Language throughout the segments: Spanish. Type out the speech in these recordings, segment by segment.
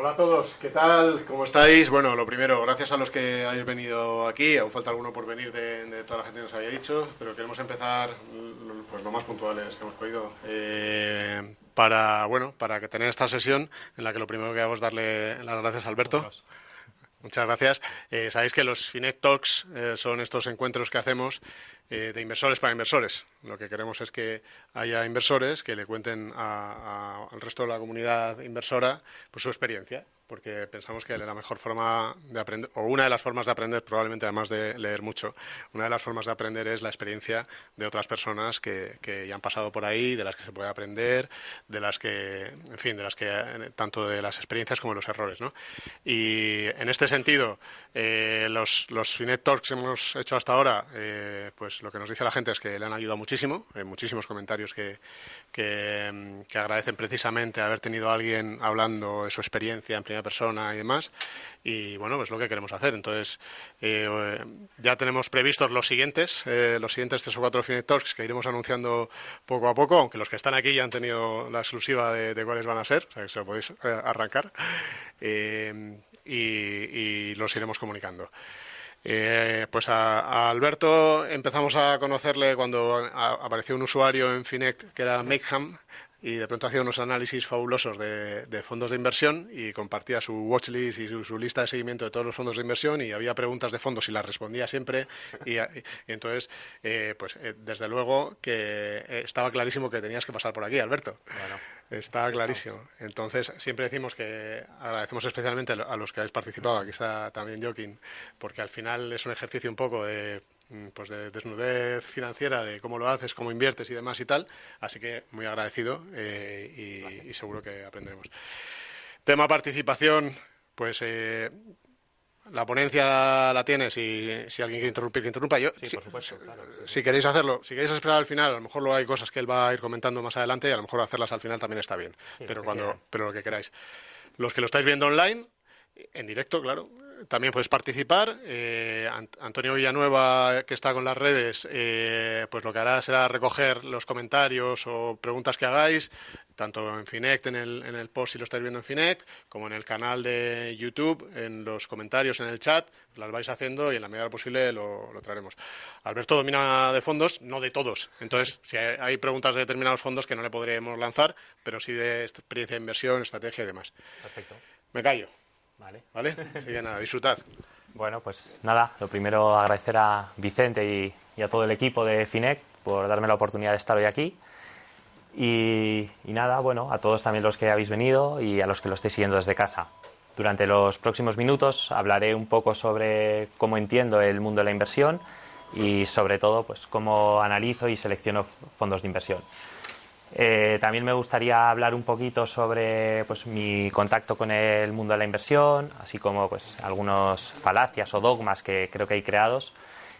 Hola a todos, ¿qué tal? ¿Cómo estáis? Bueno, lo primero, gracias a los que habéis venido aquí, aún falta alguno por venir de, toda la gente que nos había dicho, pero queremos empezar pues, lo más puntuales que hemos podido. Eh, para, bueno, para tener esta sesión en la que lo primero que hago es darle las gracias a Alberto. Muchas gracias. Eh, sabéis que los Finet Talks eh, son estos encuentros que hacemos eh, de inversores para inversores. Lo que queremos es que haya inversores que le cuenten al resto de la comunidad inversora pues, su experiencia porque pensamos que la mejor forma de aprender, o una de las formas de aprender, probablemente además de leer mucho, una de las formas de aprender es la experiencia de otras personas que, ya han pasado por ahí, de las que se puede aprender, de las que, en fin, de las que, tanto de las experiencias como de los errores, ¿no? Y en este sentido, eh, los, los Finet Talks que hemos hecho hasta ahora, eh, pues lo que nos dice la gente es que le han ayudado muchísimo, hay muchísimos comentarios que, que, que agradecen precisamente haber tenido a alguien hablando de su experiencia en primera persona y demás. Y bueno, pues lo que queremos hacer. Entonces, eh, ya tenemos previstos los siguientes, eh, los siguientes tres o cuatro Finet Talks que iremos anunciando poco a poco, aunque los que están aquí ya han tenido la exclusiva de, cuáles van a ser, o sea que se lo podéis eh, arrancar. Y, los iremos comunicando. Pues a, Alberto empezamos a conocerle cuando apareció un usuario en Finet que era Makeham y de pronto hacía unos análisis fabulosos de, fondos de inversión y compartía su watchlist y su, lista de seguimiento de todos los fondos de inversión y había preguntas de fondos y las respondía siempre. Y, entonces eh, pues eh, desde luego que eh, estaba clarísimo que tenías que pasar por aquí Alberto. Bueno. está clarísimo. Entonces siempre decimos que agradecemos especialmente a los que habéis participado. Aquí está también Joaquín porque al final es un ejercicio un poco de pues de desnudez financiera, de cómo lo haces, cómo inviertes y demás y tal. Así que muy agradecido eh, y, seguro que aprenderemos. Tema participación, pues eh, la ponencia la tienes y si alguien quiere interrumpir, que interrumpa. Yo, sí, por supuesto, si queréis hacerlo, si queréis esperar al final, a lo mejor luego hay cosas que él va a ir comentando más adelante y a lo mejor hacerlas al final también está bien. pero, cuando, pero lo que queráis. Los que lo estáis viendo online, en directo, claro, también puedes participar. Eh, Antonio Villanueva, que está con las redes, eh, pues lo que hará será recoger los comentarios o preguntas que hagáis, tanto en Finect, en el, en el post si lo estáis viendo en Finect, como en el canal de YouTube, en los comentarios, en el chat, las vais haciendo y en la medida posible lo, traeremos. Alberto domina de fondos, no de todos. Entonces, si hay preguntas de determinados fondos que no le podremos lanzar, pero sí de experiencia de inversión, estrategia y demás. Perfecto. Me callo. Vale. ¿Vale? Así que nada, disfrutar. Bueno, pues nada, lo primero agradecer a Vicente y, a todo el equipo de FINEC por darme la oportunidad de estar hoy aquí. Y, nada, bueno, a todos también los que habéis venido y a los que lo estéis siguiendo desde casa. Durante los próximos minutos hablaré un poco sobre cómo entiendo el mundo de la inversión y sobre todo pues cómo analizo y selecciono fondos de inversión. Eh, también me gustaría hablar un poquito sobre pues, mi contacto con el mundo de la inversión, así como pues, algunos falacias o dogmas que creo que hay creados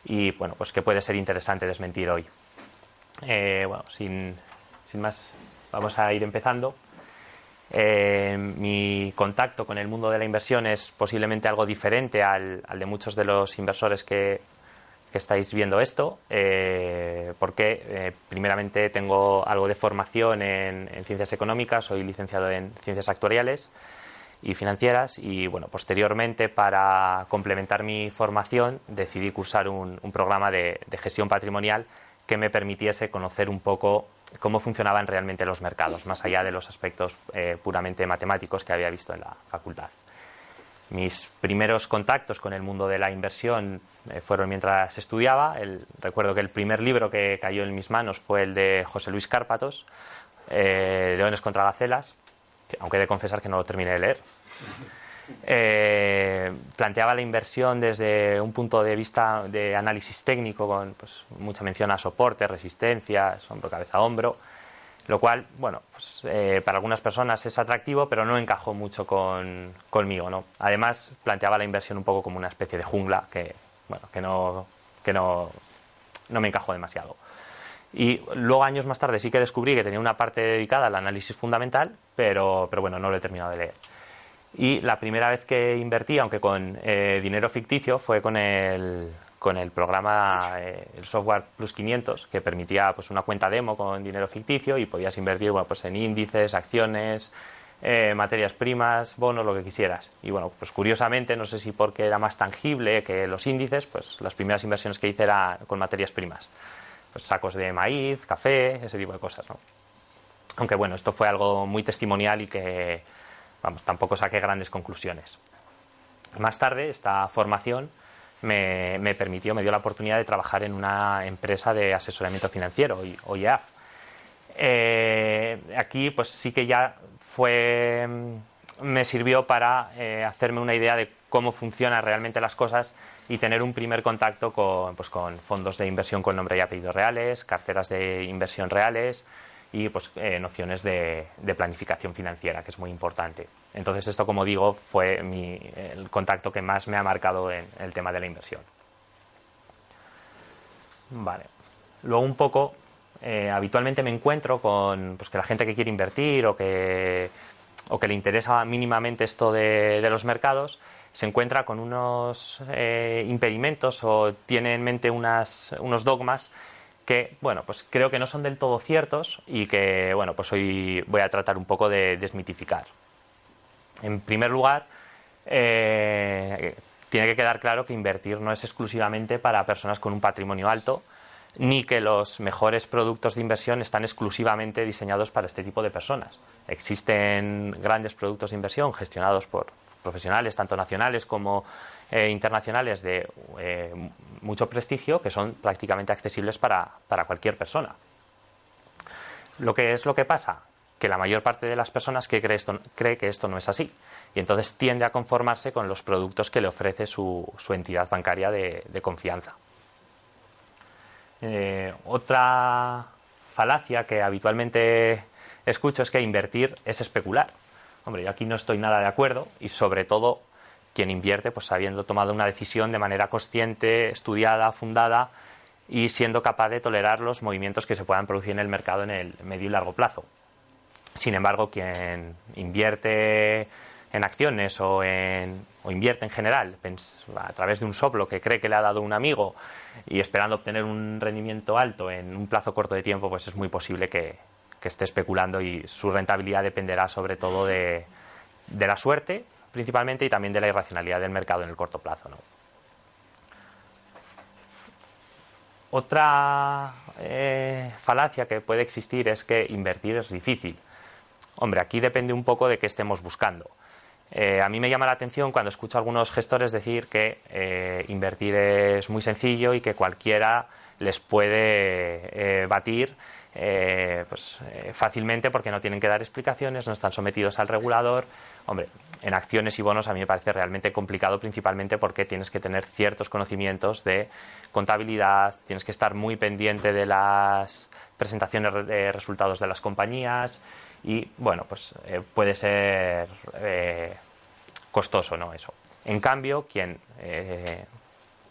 y bueno, pues que puede ser interesante desmentir hoy. Eh, bueno, sin, más, vamos a ir empezando. Eh, mi contacto con el mundo de la inversión es posiblemente algo diferente al de muchos de los inversores que, que estáis viendo esto, eh, porque eh, primeramente tengo algo de formación en, ciencias económicas, soy licenciado en ciencias actuariales y financieras y bueno, posteriormente para complementar mi formación decidí cursar un, programa de, gestión patrimonial que me permitiese conocer un poco cómo funcionaban realmente los mercados, más allá de los aspectos eh, puramente matemáticos que había visto en la facultad. Mis primeros contactos con el mundo de la inversión eh, fueron mientras estudiaba. recuerdo que el primer libro que cayó en mis manos fue el de José Luis Cárpatos, eh, Leones contra Gacelas, aunque he de confesar que no lo terminé de leer. Eh, planteaba la inversión desde un punto de vista de análisis técnico, con pues, mucha mención a soporte, resistencia, hombro, cabeza, hombro lo cual, bueno, pues, eh, para algunas personas es atractivo, pero no encajó mucho con, conmigo, ¿no? Además, planteaba la inversión un poco como una especie de jungla que, bueno, que no, que no, no me encajó demasiado. Y luego, años más tarde, sí que descubrí que tenía una parte dedicada al análisis fundamental, pero, pero bueno, no lo he terminado de leer. Y la primera vez que invertí, aunque con eh, dinero ficticio, fue con el, con el programa, eh, el software Plus 500, que permitía pues, una cuenta demo con dinero ficticio y podías invertir bueno, pues, en índices, acciones, eh, materias primas, bonos, lo que quisieras. Y bueno, pues curiosamente, no sé si porque era más tangible que los índices, pues las primeras inversiones que hice eran con materias primas. Pues sacos de maíz, café, ese tipo de cosas, ¿no? Aunque bueno, esto fue algo muy testimonial y que, vamos, tampoco saqué grandes conclusiones. Más tarde, esta formación me, permitió, me dio la oportunidad de trabajar en una empresa de asesoramiento financiero, OIAF. Eh, aquí, pues sí que ya fue, mm, me sirvió para eh, hacerme una idea de cómo funcionan realmente las cosas y tener un primer contacto con, pues, con fondos de inversión con nombre y apellido reales, carteras de inversión reales, y pues, eh, nociones de, planificación financiera, que es muy importante. Entonces, esto, como digo, fue el contacto que más me ha marcado en el tema de la inversión. Vale. Luego, un poco, eh, habitualmente me encuentro con pues, que la gente que quiere invertir o que, o que le interesa mínimamente esto de, los mercados se encuentra con unos eh, impedimentos o tiene en mente unas, unos dogmas que, bueno, pues creo que no son del todo ciertos y que, bueno, pues hoy voy a tratar un poco de desmitificar. En primer lugar, eh, tiene que quedar claro que invertir no es exclusivamente para personas con un patrimonio alto, ni que los mejores productos de inversión están exclusivamente diseñados para este tipo de personas. Existen grandes productos de inversión gestionados por profesionales, tanto nacionales como eh, internacionales de eh, mucho prestigio que son prácticamente accesibles para, cualquier persona. Lo que es lo que pasa, que la mayor parte de las personas que cree, esto, cree que esto no es así y entonces tiende a conformarse con los productos que le ofrece su, entidad bancaria de, confianza. Eh, otra falacia que habitualmente escucho es que invertir es especular. Hombre, yo aquí no estoy nada de acuerdo y sobre todo quien invierte, pues habiendo tomado una decisión de manera consciente, estudiada, fundada y siendo capaz de tolerar los movimientos que se puedan producir en el mercado en el medio y largo plazo. Sin embargo, quien invierte en acciones o, en, o invierte en general a través de un soplo que cree que le ha dado un amigo y esperando obtener un rendimiento alto en un plazo corto de tiempo, pues es muy posible que, esté especulando y su rentabilidad dependerá sobre todo de, de la suerte principalmente y también de la irracionalidad del mercado en el corto plazo. Otra eh, falacia que puede existir es que invertir es difícil. Hombre, aquí depende un poco de qué estemos buscando. Eh, a mí me llama la atención cuando escucho a algunos gestores decir que eh, invertir es muy sencillo y que cualquiera les puede batir pues, fácilmente porque no tienen que dar explicaciones, no están sometidos al regulador Hombre, en acciones y bonos a mí me parece realmente complicado, principalmente porque tienes que tener ciertos conocimientos de contabilidad, tienes que estar muy pendiente de las presentaciones de resultados de las compañías y, bueno, pues eh, puede ser eh, costoso, ¿no? Eso. En cambio, quien eh,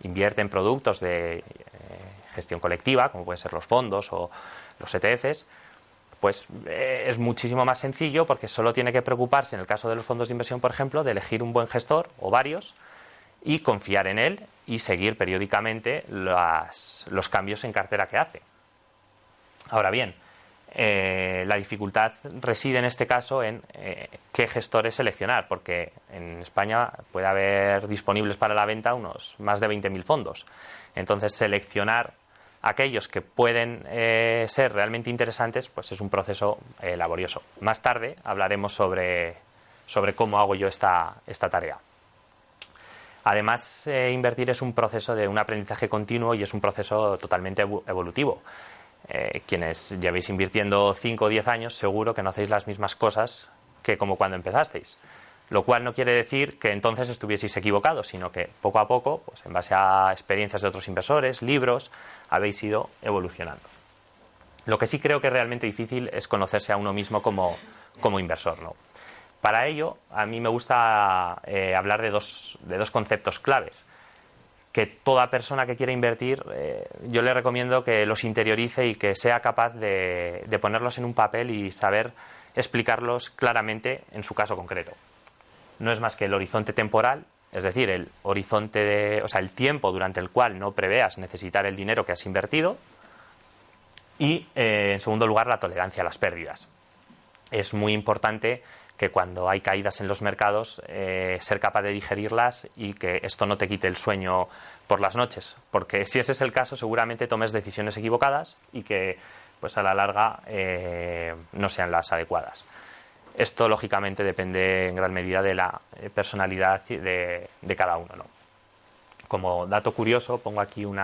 invierte en productos de gestión colectiva, como pueden ser los fondos o los ETFs, pues eh, es muchísimo más sencillo porque solo tiene que preocuparse, en el caso de los fondos de inversión, por ejemplo, de elegir un buen gestor o varios y confiar en él y seguir periódicamente los cambios en cartera que hace. Ahora bien, eh, la dificultad reside en este caso en eh, qué gestores seleccionar, porque en España puede haber disponibles para la venta unos más de 20.000 fondos. Entonces, seleccionar aquellos que pueden eh, ser realmente interesantes, pues es un proceso eh, laborioso. Más tarde hablaremos sobre, sobre cómo hago yo esta, esta tarea. Además, eh, invertir es un proceso de un aprendizaje continuo y es un proceso totalmente evolutivo. quienes llevéis invirtiendo 5 o 10 años, seguro que no hacéis las mismas cosas que como cuando empezasteis lo cual no quiere decir que entonces estuvieseis equivocados, sino que poco a poco, pues en base a experiencias de otros inversores, libros, habéis ido evolucionando. Lo que sí creo que es realmente difícil es conocerse a uno mismo como, inversor. ¿no? Para ello, a mí me gusta eh, hablar de dos, de dos, conceptos claves que toda persona que quiera invertir, eh, yo le recomiendo que los interiorice y que sea capaz de ponerlos en un papel y saber explicarlos claramente en su caso concreto no es más que el horizonte temporal, es decir, el horizonte de, o sea, el tiempo durante el cual no preveas necesitar el dinero que has invertido y, eh, en segundo lugar, la tolerancia a las pérdidas. Es muy importante que cuando hay caídas en los mercados, eh, ser capaz de digerirlas y que esto no te quite el sueño por las noches. Porque si ese es el caso, seguramente tomes decisiones equivocadas y que pues a la larga eh, no sean las adecuadas. Esto, lógicamente, depende en gran medida de la eh, personalidad de, cada uno. Como dato curioso, pongo aquí un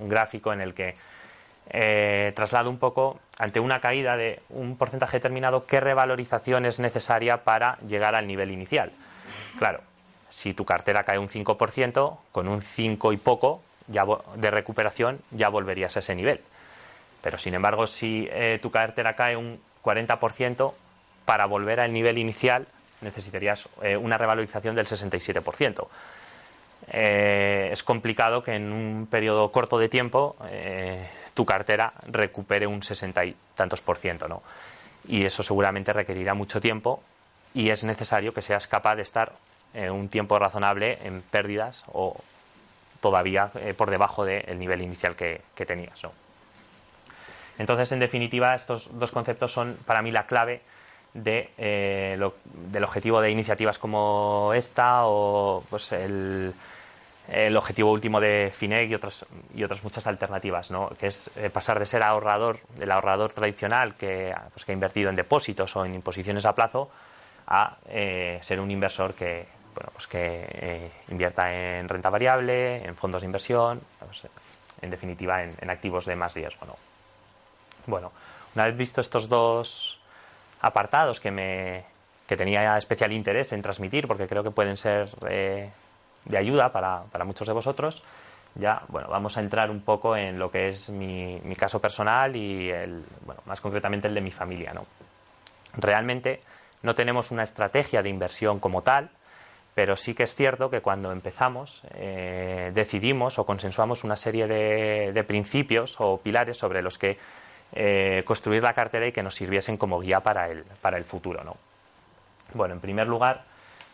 gráfico en el que eh, traslado un poco, ante una caída de un porcentaje determinado, qué revalorización es necesaria para llegar al nivel inicial. Claro, si tu cartera cae un 5%, con un 5 y poco de recuperación ya volverías a ese nivel. Pero sin embargo, si eh, tu cartera cae un 40%, para volver al nivel inicial necesitarías eh, una revalorización del 67%. Eh, es complicado que en un periodo corto de tiempo eh, tu cartera recupere un 60 y tantos por ciento, ¿no? Y eso seguramente requerirá mucho tiempo y es necesario que seas capaz de estar un tiempo razonable en pérdidas o todavía por debajo del nivel inicial que, tenías. Entonces, en definitiva, estos dos conceptos son para mí la clave de, eh, del objetivo de iniciativas como esta o pues el, objetivo último de FINEC y otras, y otras muchas alternativas, ¿no? que es eh, pasar de ser ahorrador, del ahorrador tradicional que, pues, que ha invertido en depósitos o en imposiciones a plazo, a eh, ser un inversor que, bueno, pues que invierta en renta variable, en fondos de inversión, pues, en definitiva en, en, activos de más riesgo. ¿no? Bueno, una vez visto estos dos apartados que, me, que tenía especial interés en transmitir porque creo que pueden ser eh, de ayuda para, para, muchos de vosotros. Ya, bueno, vamos a entrar un poco en lo que es mi, mi caso personal y, el, bueno, más concretamente el de mi familia. ¿no? Realmente no tenemos una estrategia de inversión como tal, pero sí que es cierto que cuando empezamos eh, decidimos o consensuamos una serie de, de principios o pilares sobre los que eh, construir la cartera y que nos sirviesen como guía para el, para el futuro. ¿no? Bueno, en primer lugar,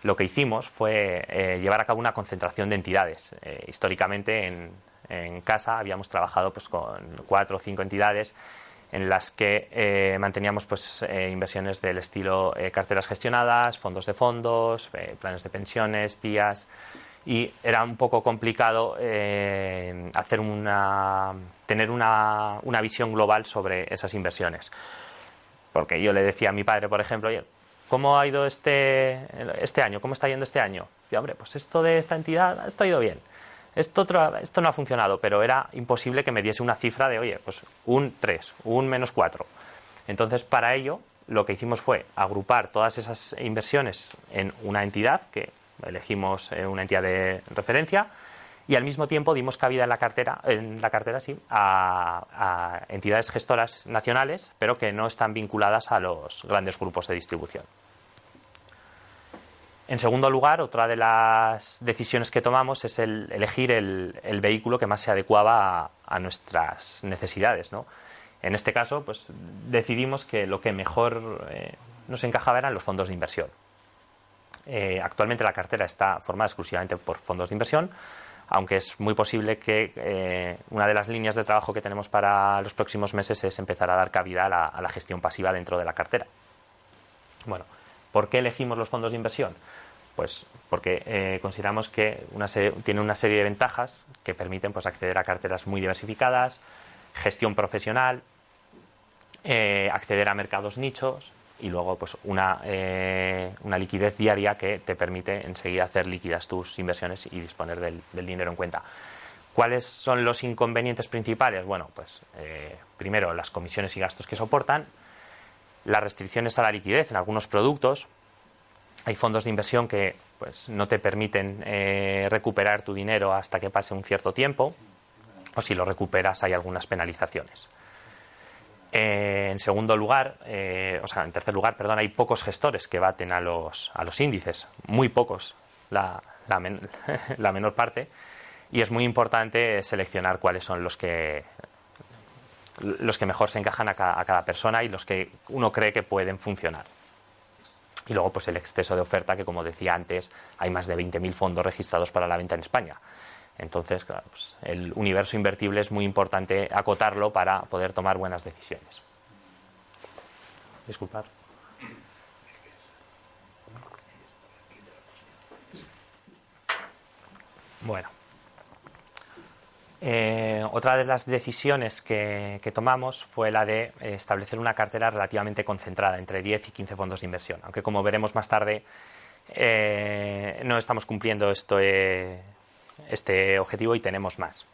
lo que hicimos fue eh, llevar a cabo una concentración de entidades. Eh, históricamente en, en, casa habíamos trabajado pues, con cuatro o cinco entidades en las que manteníamos pues, inversiones del estilo carteras gestionadas, fondos de fondos, planes de pensiones, PIAs y era un poco complicado eh, hacer una, tener una, una, visión global sobre esas inversiones. Porque yo le decía a mi padre, por ejemplo, oye, ¿cómo ha ido este, este año? ¿Cómo está yendo este año? Y hombre, pues esto de esta entidad, esto ha ido bien. Esto, esto no ha funcionado, pero era imposible que me diese una cifra de, oye, pues un 3, un menos 4. Entonces, para ello, lo que hicimos fue agrupar todas esas inversiones en una entidad que elegimos eh, una entidad de referencia y al mismo tiempo dimos cabida en la cartera, en la cartera sí, a, entidades gestoras nacionales, pero que no están vinculadas a los grandes grupos de distribución. En segundo lugar, otra de las decisiones que tomamos es el elegir el, vehículo que más se adecuaba a, nuestras necesidades. En este caso, pues decidimos que lo que mejor eh, nos encajaba eran los fondos de inversión. Eh, actualmente la cartera está formada exclusivamente por fondos de inversión, aunque es muy posible que eh, una de las líneas de trabajo que tenemos para los próximos meses es empezar a dar cabida a la, gestión pasiva dentro de la cartera. Bueno, ¿por qué elegimos los fondos de inversión? Pues porque eh, consideramos que una tiene una serie de ventajas que permiten pues, acceder a carteras muy diversificadas, gestión profesional, acceder a mercados nichos, y luego pues una, eh, una, liquidez diaria que te permite enseguida hacer líquidas tus inversiones y disponer del, dinero en cuenta. ¿Cuáles son los inconvenientes principales? Bueno, pues eh, primero las comisiones y gastos que soportan, las restricciones a la liquidez en algunos productos. Hay fondos de inversión que pues, no te permiten eh, recuperar tu dinero hasta que pase un cierto tiempo, o si lo recuperas hay algunas penalizaciones. En segundo lugar, eh, o sea, en tercer lugar, perdón, hay pocos gestores que baten a los, a los índices, muy pocos, la, la, menor parte, y es muy importante seleccionar cuáles son los que los que mejor se encajan a cada, a cada persona y los que uno cree que pueden funcionar. Y luego, pues el exceso de oferta, que como decía antes, hay más de 20.000 fondos registrados para la venta en España. Entonces, claro, pues el universo invertible es muy importante acotarlo para poder tomar buenas decisiones. Disculpar. Bueno. Eh, otra de las decisiones que, que, tomamos fue la de establecer una cartera relativamente concentrada, entre 10 y 15 fondos de inversión, aunque como veremos más tarde, eh, no estamos cumpliendo esto. Eh, este objetivo y tenemos más.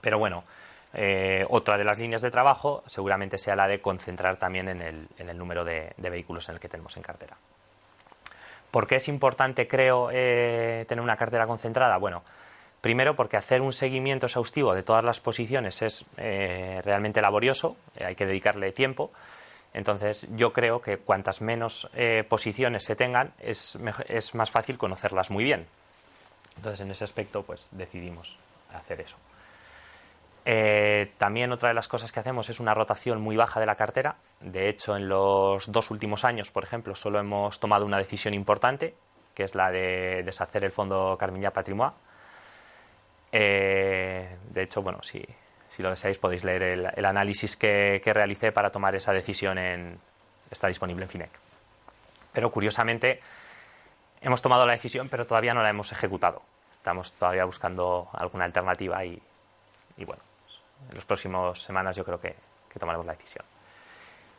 Pero bueno, otra de las líneas de trabajo seguramente sea la de concentrar también en el, número de, vehículos en el que tenemos en cartera. ¿Por qué es importante, creo, tener una cartera concentrada? Bueno, Primero, porque hacer un seguimiento exhaustivo de todas las posiciones es eh, realmente laborioso, eh, hay que dedicarle tiempo. Entonces, yo creo que cuantas menos eh, posiciones se tengan, es, es, más fácil conocerlas muy bien. Entonces, en ese aspecto, pues decidimos hacer eso. también otra de las cosas que hacemos es una rotación muy baja de la cartera. De hecho, en los dos últimos años, por ejemplo, solo hemos tomado una decisión importante, que es la de deshacer el fondo Carmiña Patrimoine eh, de hecho, bueno, si, lo deseáis podéis leer el, análisis que, realicé para tomar esa decisión. En, está disponible en FINEC. Pero curiosamente, hemos tomado la decisión, pero todavía no la hemos ejecutado. Estamos todavía buscando alguna alternativa y, bueno, en las próximas semanas yo creo que, tomaremos la decisión.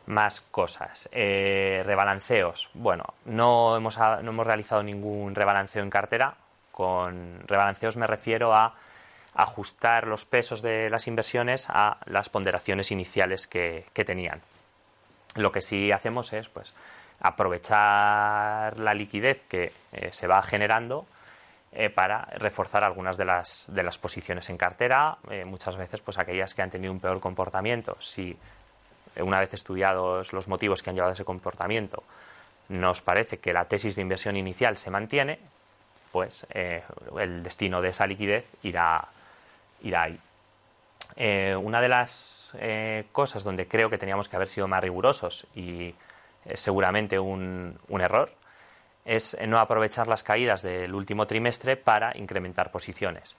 Más cosas. Eh, rebalanceos. Bueno, no hemos, no hemos realizado ningún rebalanceo en cartera. Con rebalanceos me refiero a ajustar los pesos de las inversiones a las ponderaciones iniciales que, tenían. Lo que sí hacemos es pues, aprovechar la liquidez que eh, se va generando eh, para reforzar algunas de las, de las posiciones en cartera, eh, muchas veces pues aquellas que han tenido un peor comportamiento. Si una vez estudiados los motivos que han llevado a ese comportamiento, nos parece que la tesis de inversión inicial se mantiene, pues el destino de esa liquidez irá, irá ahí. Una de las cosas donde creo que teníamos que haber sido más rigurosos y seguramente un, error es no aprovechar las caídas del último trimestre para incrementar posiciones.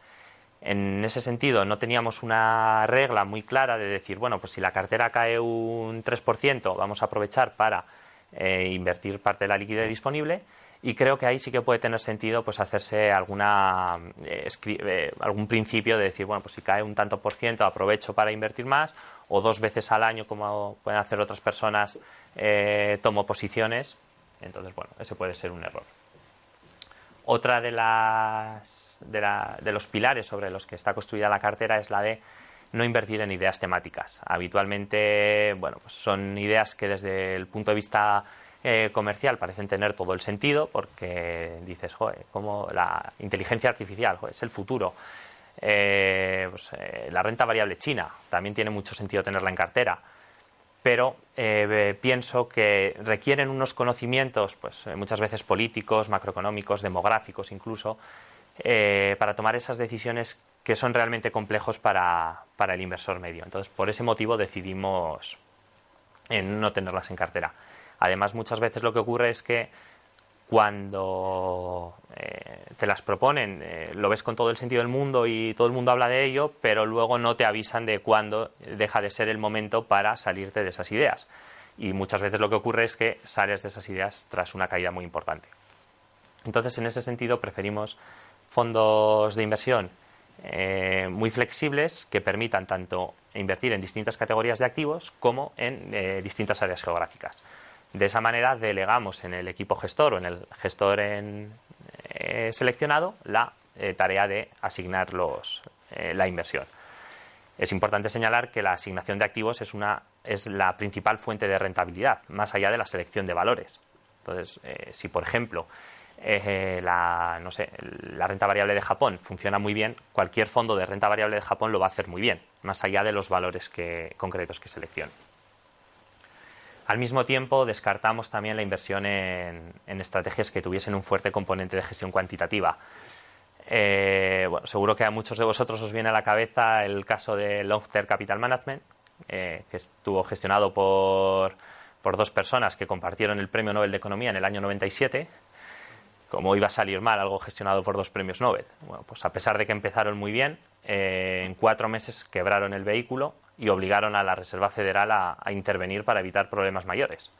En ese sentido, no teníamos una regla muy clara de decir, bueno, pues si la cartera cae un 3%, vamos a aprovechar para eh, invertir parte de la liquidez disponible y creo que ahí sí que puede tener sentido pues hacerse alguna eh, eh, algún principio de decir bueno pues si cae un tanto por ciento aprovecho para invertir más o dos veces al año como pueden hacer otras personas eh, tomo posiciones. Entonces bueno ese puede ser un error. Otra de las de, de los pilares sobre los que está construida la cartera es la de no invertir en ideas temáticas. Habitualmente bueno pues son ideas que desde el punto de vista eh, comercial parecen tener todo el sentido porque dices, joder, como la inteligencia artificial es el futuro. Eh, pues, eh, la renta variable china también tiene mucho sentido tenerla en cartera pero pienso que requieren unos conocimientos, pues muchas veces políticos, macroeconómicos, demográficos incluso, para tomar esas decisiones que son realmente complejos para, para, el inversor medio. Entonces, por ese motivo decidimos no tenerlas en cartera. Además, muchas veces lo que ocurre es que cuando eh, te las proponen, eh, lo ves con todo el sentido del mundo y todo el mundo habla de ello, pero luego no te avisan de cuándo deja de ser el momento para salirte de esas ideas. Y muchas veces lo que ocurre es que sales de esas ideas tras una caída muy importante. Entonces, en ese sentido, preferimos fondos de inversión eh, muy flexibles que permitan tanto invertir en distintas categorías de activos como en distintas áreas geográficas. De esa manera delegamos en el equipo gestor o en el gestor eh, seleccionado la eh, tarea de asignar eh, la inversión. Es importante señalar que la asignación de activos es, una, es la principal fuente de rentabilidad, más allá de la selección de valores. Entonces, si por ejemplo la, no sé, la renta variable de Japón funciona muy bien, cualquier fondo de renta variable de Japón lo va a hacer muy bien, más allá de los valores concretos que seleccione. Al mismo tiempo, descartamos también la inversión en, estrategias que tuviesen un fuerte componente de gestión cuantitativa. Eh, seguro que a muchos de vosotros os viene a la cabeza el caso de Long Term Capital Management, eh, que estuvo gestionado por, por, dos personas que compartieron el Premio Nobel de Economía en el año 97. Como iba a salir mal algo gestionado por dos premios Nobel? Pues a pesar de que empezaron muy bien, eh, en cuatro meses quebraron el vehículo y obligaron a la Reserva Federal a, intervenir para evitar problemas mayores.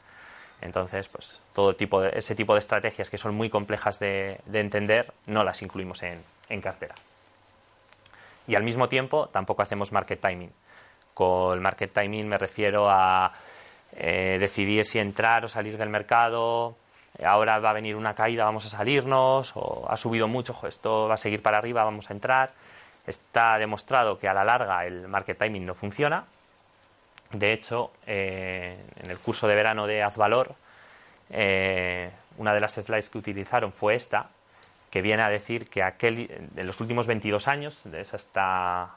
Entonces, pues todo tipo de, ese tipo de estrategias que son muy complejas de, entender no las incluimos en, cartera. Y al mismo tiempo tampoco hacemos market timing. Con market timing me refiero a eh, decidir si entrar o salir del mercado, ahora va a venir una caída, vamos a salirnos, o ha subido mucho, esto va a seguir para arriba, vamos a entrar. Está demostrado que a la larga el market timing no funciona. De hecho, eh, en el curso de verano de Azvalor, eh, una de las slides que utilizaron fue esta, que viene a decir que aquel, en los últimos 22 años, desde hasta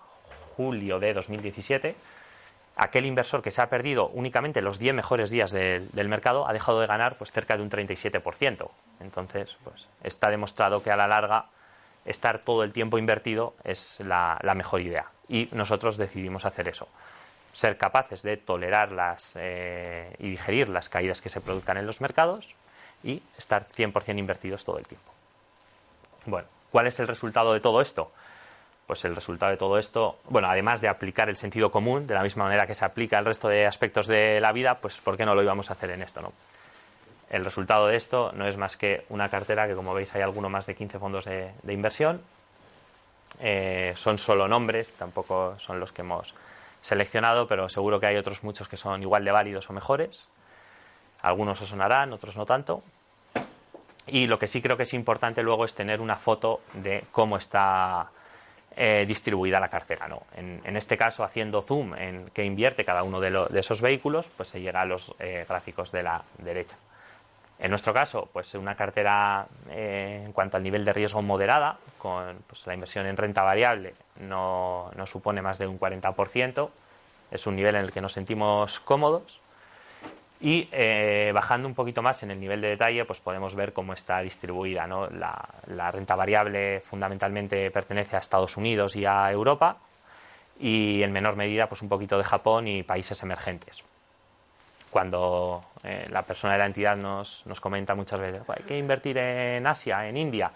julio de 2017, aquel inversor que se ha perdido únicamente los 10 mejores días del mercado ha dejado de ganar pues cerca de un 37%. Entonces, pues está demostrado que a la larga estar todo el tiempo invertido es la, mejor idea. Y nosotros decidimos hacer eso. Ser capaces de tolerar las, eh, y digerir las caídas que se produzcan en los mercados y estar 100% invertidos todo el tiempo. Bueno, ¿cuál es el resultado de todo esto? pues el resultado de todo esto, bueno, además de aplicar el sentido común de la misma manera que se aplica el resto de aspectos de la vida, pues ¿por qué no lo íbamos a hacer en esto, no? El resultado de esto no es más que una cartera que, como veis, hay alguno más de 15 fondos de, inversión. Eh, son solo nombres, tampoco son los que hemos seleccionado, pero seguro que hay otros muchos que son igual de válidos o mejores. Algunos os sonarán, otros no tanto. Y lo que sí creo que es importante luego es tener una foto de cómo está eh, distribuida la cartera. ¿no? En, este caso, haciendo zoom en qué invierte cada uno de, esos vehículos, pues se llega a los eh, gráficos de la derecha. En nuestro caso, pues una cartera eh, en cuanto al nivel de riesgo moderada, con pues, la inversión en renta variable no, no supone más de un 40%, es un nivel en el que nos sentimos cómodos y eh, bajando un poquito más en el nivel de detalle, pues podemos ver cómo está distribuida. ¿no? La, renta variable fundamentalmente pertenece a Estados Unidos y a Europa y en menor medida pues un poquito de Japón y países emergentes. Cuando eh, la persona de la entidad nos, nos comenta muchas veces, hay que invertir en Asia, en India,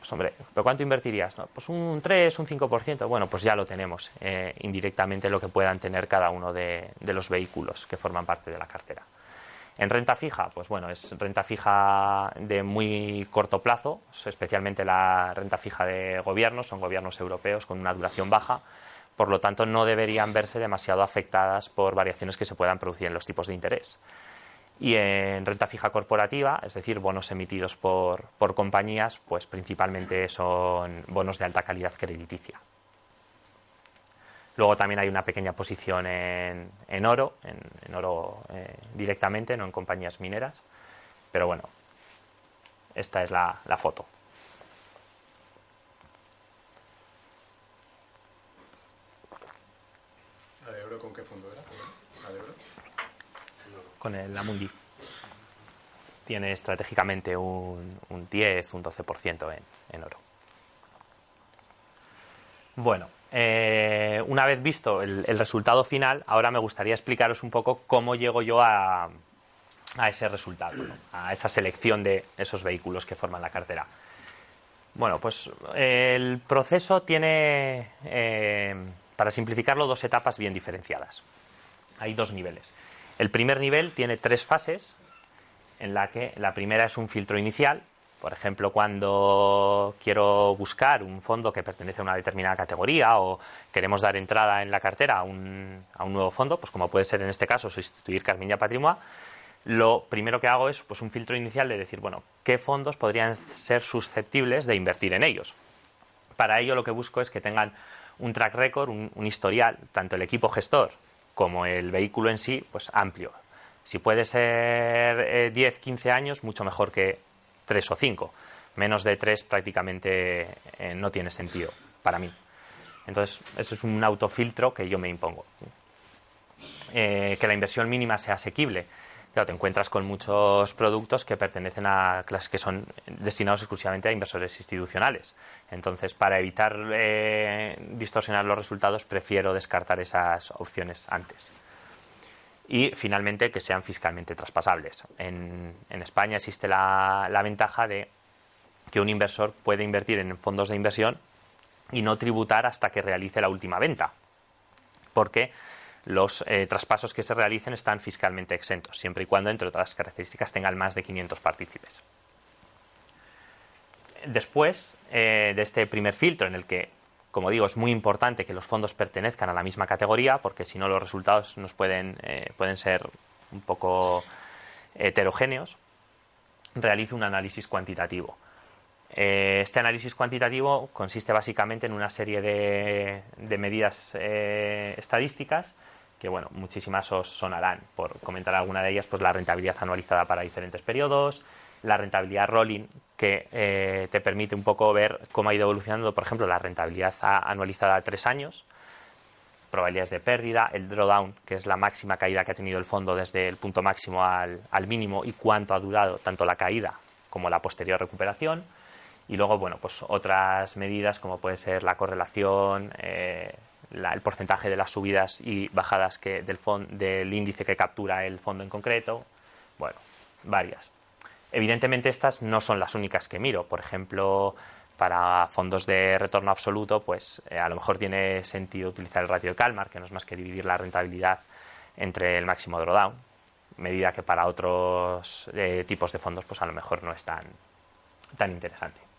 pues hombre, ¿pero cuánto invertirías? Pues un 3, un 5%. Bueno, pues ya lo tenemos eh, indirectamente lo que puedan tener cada uno de, los vehículos que forman parte de la cartera. En renta fija, pues bueno, es renta fija de muy corto plazo, especialmente la renta fija de gobiernos, son gobiernos europeos con una duración baja, por lo tanto no deberían verse demasiado afectadas por variaciones que se puedan producir en los tipos de interés y en renta fija corporativa, es decir, bonos emitidos por, compañías, pues principalmente son bonos de alta calidad crediticia. Luego también hay una pequeña posición en, en oro, en, oro eh, directamente, no en compañías mineras. Pero bueno, esta es la, foto. ¿La de oro con qué fondo era? ¿La de oro? Con el Amundi. Tiene estratégicamente un, 10, un 12% en, en oro. Bueno, eh, una vez visto el, resultado final, ahora me gustaría explicaros un poco cómo llego yo a, a ese resultado, a esa selección de esos vehículos que forman la cartera. Bueno, pues el proceso tiene, eh, para simplificarlo, dos etapas bien diferenciadas. Hay dos niveles. El primer nivel tiene tres fases, en la que la primera es un filtro inicial. Por ejemplo, cuando quiero buscar un fondo que pertenece a una determinada categoría o queremos dar entrada en la cartera a un, nuevo fondo, pues como puede ser en este caso sustituir Carmiña Patrimoine, lo primero que hago es pues, un filtro inicial de decir, bueno, ¿qué fondos podrían ser susceptibles de invertir en ellos? Para ello lo que busco es que tengan un track record, un historial, tanto el equipo gestor como el vehículo en sí, pues amplio. Si puede ser 10, eh, 15 años, mucho mejor que 3 o 5. Menos de 3 prácticamente eh, no tiene sentido para mí. Entonces, eso es un autofiltro que yo me impongo. Eh, que la inversión mínima sea asequible. Claro, te encuentras con muchos productos que pertenecen a clases que son destinados exclusivamente a inversores institucionales. Entonces, para evitar eh, distorsionar los resultados, prefiero descartar esas opciones antes. Y finalmente, que sean fiscalmente traspasables. En, España existe la, la ventaja de que un inversor puede invertir en fondos de inversión y no tributar hasta que realice la última venta. Porque los eh, traspasos que se realicen están fiscalmente exentos, siempre y cuando, entre otras características, tengan más de 500 partícipes. Después eh, de este primer filtro, en el que Como digo, es muy importante que los fondos pertenezcan a la misma categoría porque si no los resultados nos pueden, eh, pueden ser un poco heterogéneos. Realizo un análisis cuantitativo. Eh, este análisis cuantitativo consiste básicamente en una serie de, medidas eh, estadísticas que bueno, muchísimas os sonarán. Por comentar alguna de ellas, pues la rentabilidad anualizada para diferentes periodos, la rentabilidad rolling, que eh, te permite un poco ver cómo ha ido evolucionando, por ejemplo, la rentabilidad anualizada a tres años, probabilidades de pérdida, el drawdown, que es la máxima caída que ha tenido el fondo desde el punto máximo al, mínimo y cuánto ha durado tanto la caída como la posterior recuperación. Y luego, bueno, pues otras medidas como puede ser la correlación, eh, el porcentaje de las subidas y bajadas que del, del índice que captura el fondo en concreto. Bueno, varias. Evidentemente estas no son las únicas que miro. Por ejemplo, para fondos de retorno absoluto, pues eh, a lo mejor tiene sentido utilizar el ratio de Kalmar, que no es más que dividir la rentabilidad entre el máximo drawdown, medida que para otros eh, tipos de fondos, pues a lo mejor no es tan, tan interesante.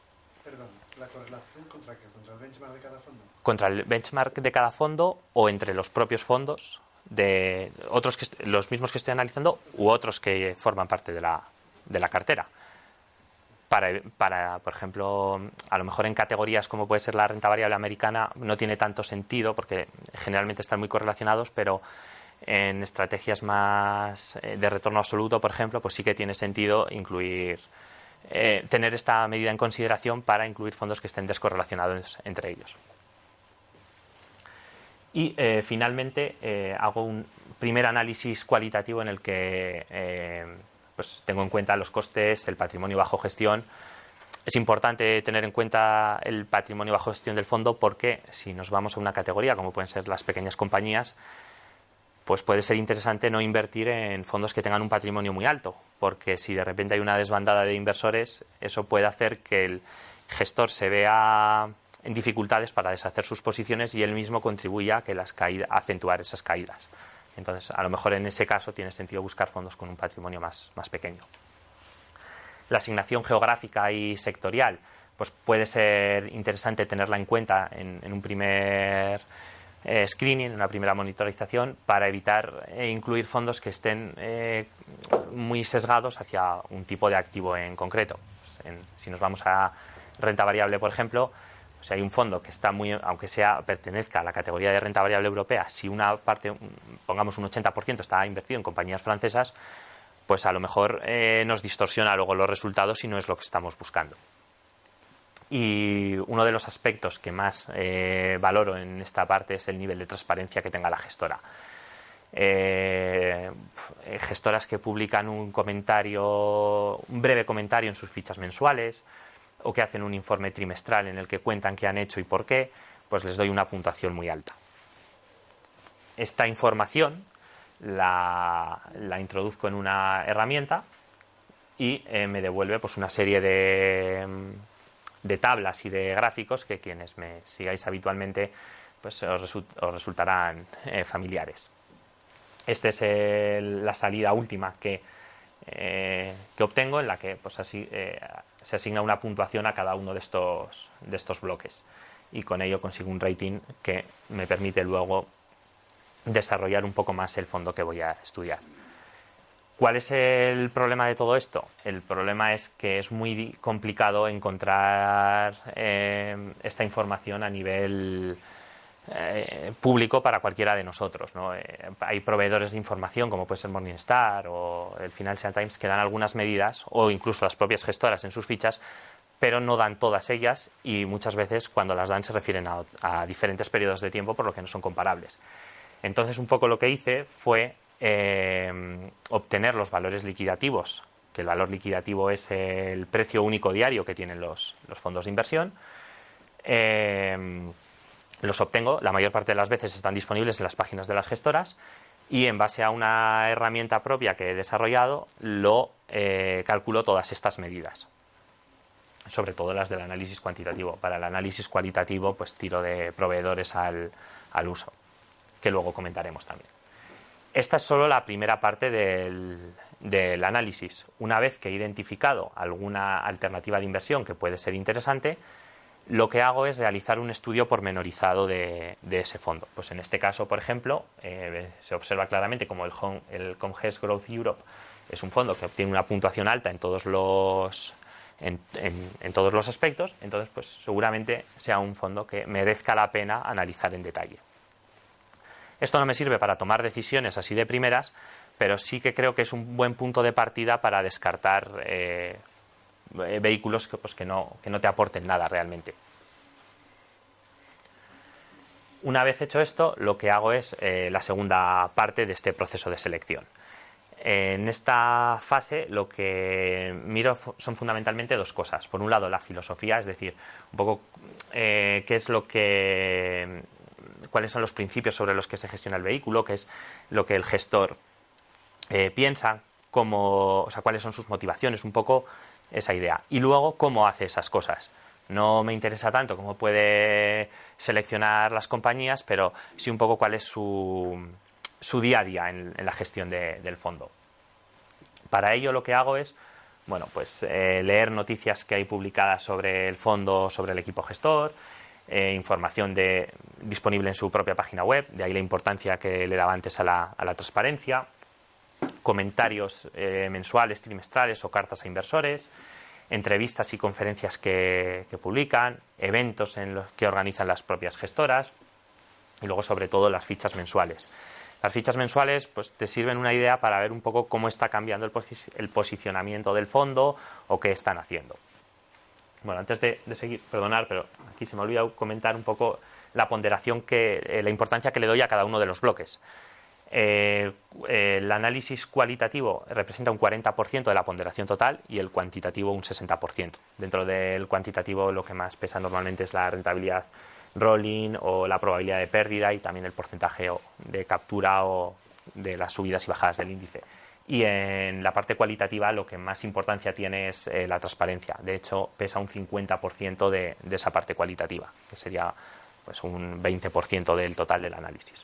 Perdón, ¿la correlación contra qué? ¿Contra el benchmark de cada fondo? Contra el benchmark de cada fondo o entre los propios fondos de otros que los mismos que estoy analizando u otros que forman parte de la, de la cartera. Para, para, por ejemplo, a lo mejor en categorías como puede ser la renta variable americana no tiene tanto sentido porque generalmente están muy correlacionados, pero en estrategias más eh, de retorno absoluto, por ejemplo, pues sí que tiene sentido incluir eh, tener esta medida en consideración para incluir fondos que estén descorrelacionados entre ellos. Y eh, finalmente hago un primer análisis cualitativo en el que pues tengo en cuenta los costes, el patrimonio bajo gestión. Es importante tener en cuenta el patrimonio bajo gestión del fondo porque si nos vamos a una categoría como pueden ser las pequeñas compañías, pues puede ser interesante no invertir en fondos que tengan un patrimonio muy alto, porque si de repente hay una desbandada de inversores, eso puede hacer que el gestor se vea en dificultades para deshacer sus posiciones y él mismo contribuya a que las caídas, a acentuar esas caídas. Entonces, a lo mejor en ese caso tiene sentido buscar fondos con un patrimonio más, pequeño. La asignación geográfica y sectorial, pues puede ser interesante tenerla en cuenta en, un primer eh, screening, en una primera monitorización, para evitar eh, incluir fondos que estén eh, muy sesgados hacia un tipo de activo en concreto. si nos vamos a renta variable, por ejemplo, o sea, hay un fondo que está muy, aunque sea pertenezca a la categoría de renta variable europea, si una parte, pongamos un 80% está invertido en compañías francesas, pues a lo mejor eh, nos distorsiona luego los resultados y no es lo que estamos buscando. Y uno de los aspectos que más eh, valoro en esta parte es el nivel de transparencia que tenga la gestora. Eh, gestoras que publican un comentario, un breve comentario en sus fichas mensuales, o que hacen un informe trimestral en el que cuentan qué han hecho y por qué, pues les doy una puntuación muy alta. Esta información la, introduzco en una herramienta y eh, me devuelve pues, una serie de, de, tablas y de gráficos que quienes me sigáis habitualmente pues, os, resultarán eh, familiares. Esta es la salida última que, eh, que obtengo en la que pues, así, se asigna una puntuación a cada uno de estos, de estos bloques y con ello consigo un rating que me permite luego desarrollar un poco más el fondo que voy a estudiar. ¿Cuál es el problema de todo esto? El problema es que es muy complicado encontrar eh, esta información a nivel eh, público para cualquiera de nosotros. Eh, hay proveedores de información como puede ser Morningstar o el Financial Times que dan algunas medidas o incluso las propias gestoras en sus fichas, pero no dan todas ellas y muchas veces cuando las dan se refieren a, diferentes periodos de tiempo por lo que no son comparables. Entonces un poco lo que hice fue eh, obtener los valores liquidativos, que el valor liquidativo es el precio único diario que tienen los, fondos de inversión los obtengo, la mayor parte de las veces están disponibles en las páginas de las gestoras y en base a una herramienta propia que he desarrollado lo eh, calculo todas estas medidas sobre todo las del análisis cuantitativo. Para el análisis cualitativo, pues tiro de proveedores al, uso, que luego comentaremos también. Esta es solo la primera parte del, análisis. Una vez que he identificado alguna alternativa de inversión que puede ser interesante, lo que hago es realizar un estudio pormenorizado de, ese fondo. Pues en este caso, por ejemplo, eh, se observa claramente como el, el Comgest Growth Europe es un fondo que obtiene una puntuación alta en todos los en, todos los aspectos, entonces pues seguramente sea un fondo que merezca la pena analizar en detalle. Esto no me sirve para tomar decisiones así de primeras, pero sí que creo que es un buen punto de partida para descartar eh, vehículos que, pues, que, no, que no te aporten nada realmente. Una vez hecho esto, lo que hago es eh, la segunda parte de este proceso de selección. En esta fase lo que miro son fundamentalmente dos cosas. Por un lado, la filosofía, es decir, un poco eh, qué es lo que cuáles son los principios sobre los que se gestiona el vehículo, qué es lo que el gestor eh, piensa, cómo, o sea, cuáles son sus motivaciones, un poco esa idea. Y luego, cómo hace esas cosas. No me interesa tanto cómo puede seleccionar las compañías, pero sí un poco cuál es su, su día a día en, la gestión del fondo. Para ello lo que hago es bueno, pues, eh, leer noticias que hay publicadas sobre el fondo, sobre el equipo gestor, eh, información disponible en su propia página web, de ahí la importancia que le daba antes a la, transparencia, comentarios eh, mensuales, trimestrales o cartas a inversores, entrevistas y conferencias que, que publican, eventos en los que organizan las propias gestoras y luego sobre todo las fichas mensuales. Las fichas mensuales pues, te sirven una idea para ver un poco cómo está cambiando el, posicionamiento del fondo o qué están haciendo. Bueno, antes de, seguir, perdonar, pero aquí se me ha olvidado comentar un poco la ponderación que, eh, la importancia que le doy a cada uno de los bloques. Eh, el análisis cualitativo representa un 40% de la ponderación total y el cuantitativo un 60%. Dentro del cuantitativo lo que más pesa normalmente es la rentabilidad rolling o la probabilidad de pérdida y también el porcentaje de captura o de las subidas y bajadas del índice. Y en la parte cualitativa lo que más importancia tiene es eh, la transparencia. De hecho, pesa un 50% de, de esa parte cualitativa, que sería pues, un 20% del total del análisis.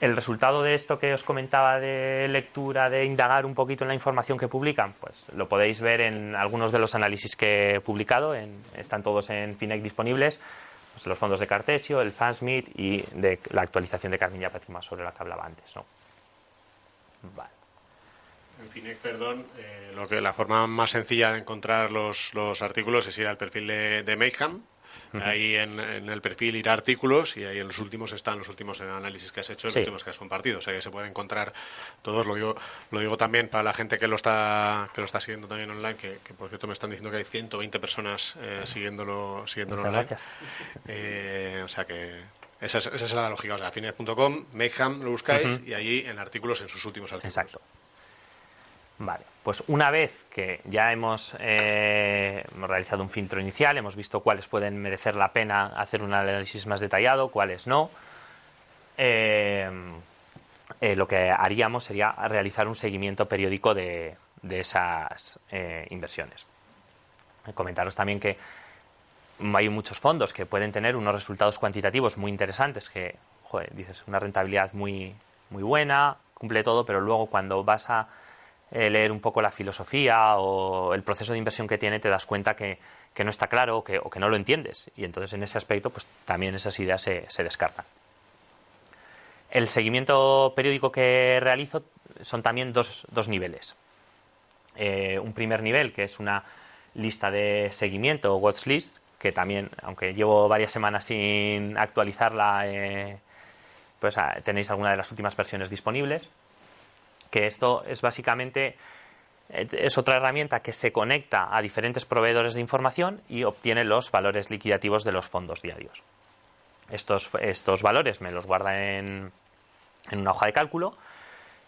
el resultado de esto que os comentaba de lectura, de indagar un poquito en la información que publican, pues lo podéis ver en algunos de los análisis que he publicado, están todos en FINEC disponibles, pues los fondos de Cartesio, el FASMIT y de la actualización de Carmilla Pacima sobre la que hablaba antes. ¿no? En FINEC, perdón, eh, lo que, la forma más sencilla de encontrar los, artículos es ir al perfil de, de Ahí en, el perfil ir a artículos y ahí en los últimos están los últimos análisis que has hecho, los últimos que has compartido. O sea que se puede encontrar todos. Lo digo, lo digo también para la gente que lo está que lo está siguiendo también online, que, por cierto me están diciendo que hay 120 personas eh, siguiéndolo, siguiéndolo online. Gracias. Eh, o sea que esa es, esa es, la lógica. O sea, finet.com, Mayhem lo buscáis y allí en artículos en sus últimos artículos. Exacto. Vale, pues una vez que ya hemos, eh, realizado un filtro inicial, hemos visto cuáles pueden merecer la pena hacer un análisis más detallado, cuáles no, eh, eh, lo que haríamos sería realizar un seguimiento periódico de, esas inversiones. Comentaros también que hay muchos fondos que pueden tener unos resultados cuantitativos muy interesantes, que, dices, una rentabilidad muy, muy buena, cumple todo, pero luego cuando vas a leer un poco la filosofía o el proceso de inversión que tiene, te das cuenta que, no está claro o que, no lo entiendes. Y entonces en ese aspecto, pues también esas ideas se, descartan. El seguimiento periódico que realizo son también dos, niveles. Eh, un primer nivel, que es una lista de seguimiento watch list, que también, aunque llevo varias semanas sin actualizarla, eh, pues ah, tenéis alguna de las últimas versiones disponibles que esto es básicamente eh, es otra herramienta que se conecta a diferentes proveedores de información y obtiene los valores liquidativos de los fondos diarios. Estos, estos valores me los guarda en, en, una hoja de cálculo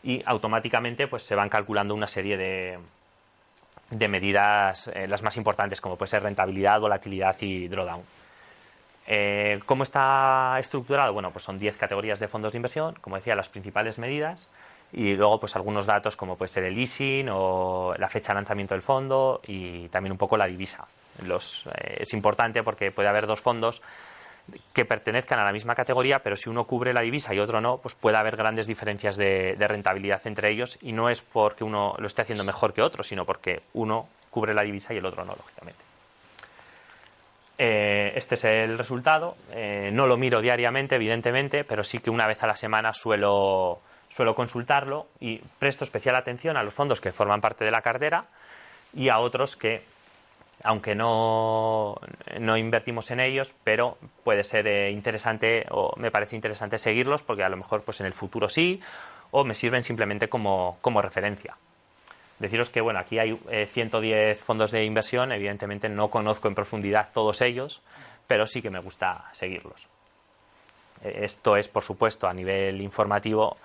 y automáticamente pues, se van calculando una serie de, de medidas, eh, las más importantes, como puede ser rentabilidad, volatilidad y drawdown. Eh, ¿Cómo está estructurado? Bueno, pues son 10 categorías de fondos de inversión, como decía, las principales medidas y luego pues algunos datos como puede ser el leasing o la fecha de lanzamiento del fondo y también un poco la divisa. Eh, es importante porque puede haber dos fondos que pertenezcan a la misma categoría, pero si uno cubre la divisa y otro no, pues puede haber grandes diferencias de, rentabilidad entre ellos y no es porque uno lo esté haciendo mejor que otro, sino porque uno cubre la divisa y el otro no, lógicamente. Eh, este es el resultado. Eh, no lo miro diariamente, evidentemente, pero sí que una vez a la semana suelo, suelo consultarlo y presto especial atención a los fondos que forman parte de la cartera y a otros que, aunque no, no invertimos en ellos, pero puede ser eh, interesante o me parece interesante seguirlos porque a lo mejor pues en el futuro sí o me sirven simplemente como, como referencia. Deciros que bueno, aquí hay 110 eh, fondos de inversión, evidentemente no conozco en profundidad todos ellos, pero sí que me gusta seguirlos. Eh, esto es, por supuesto, a nivel informativo.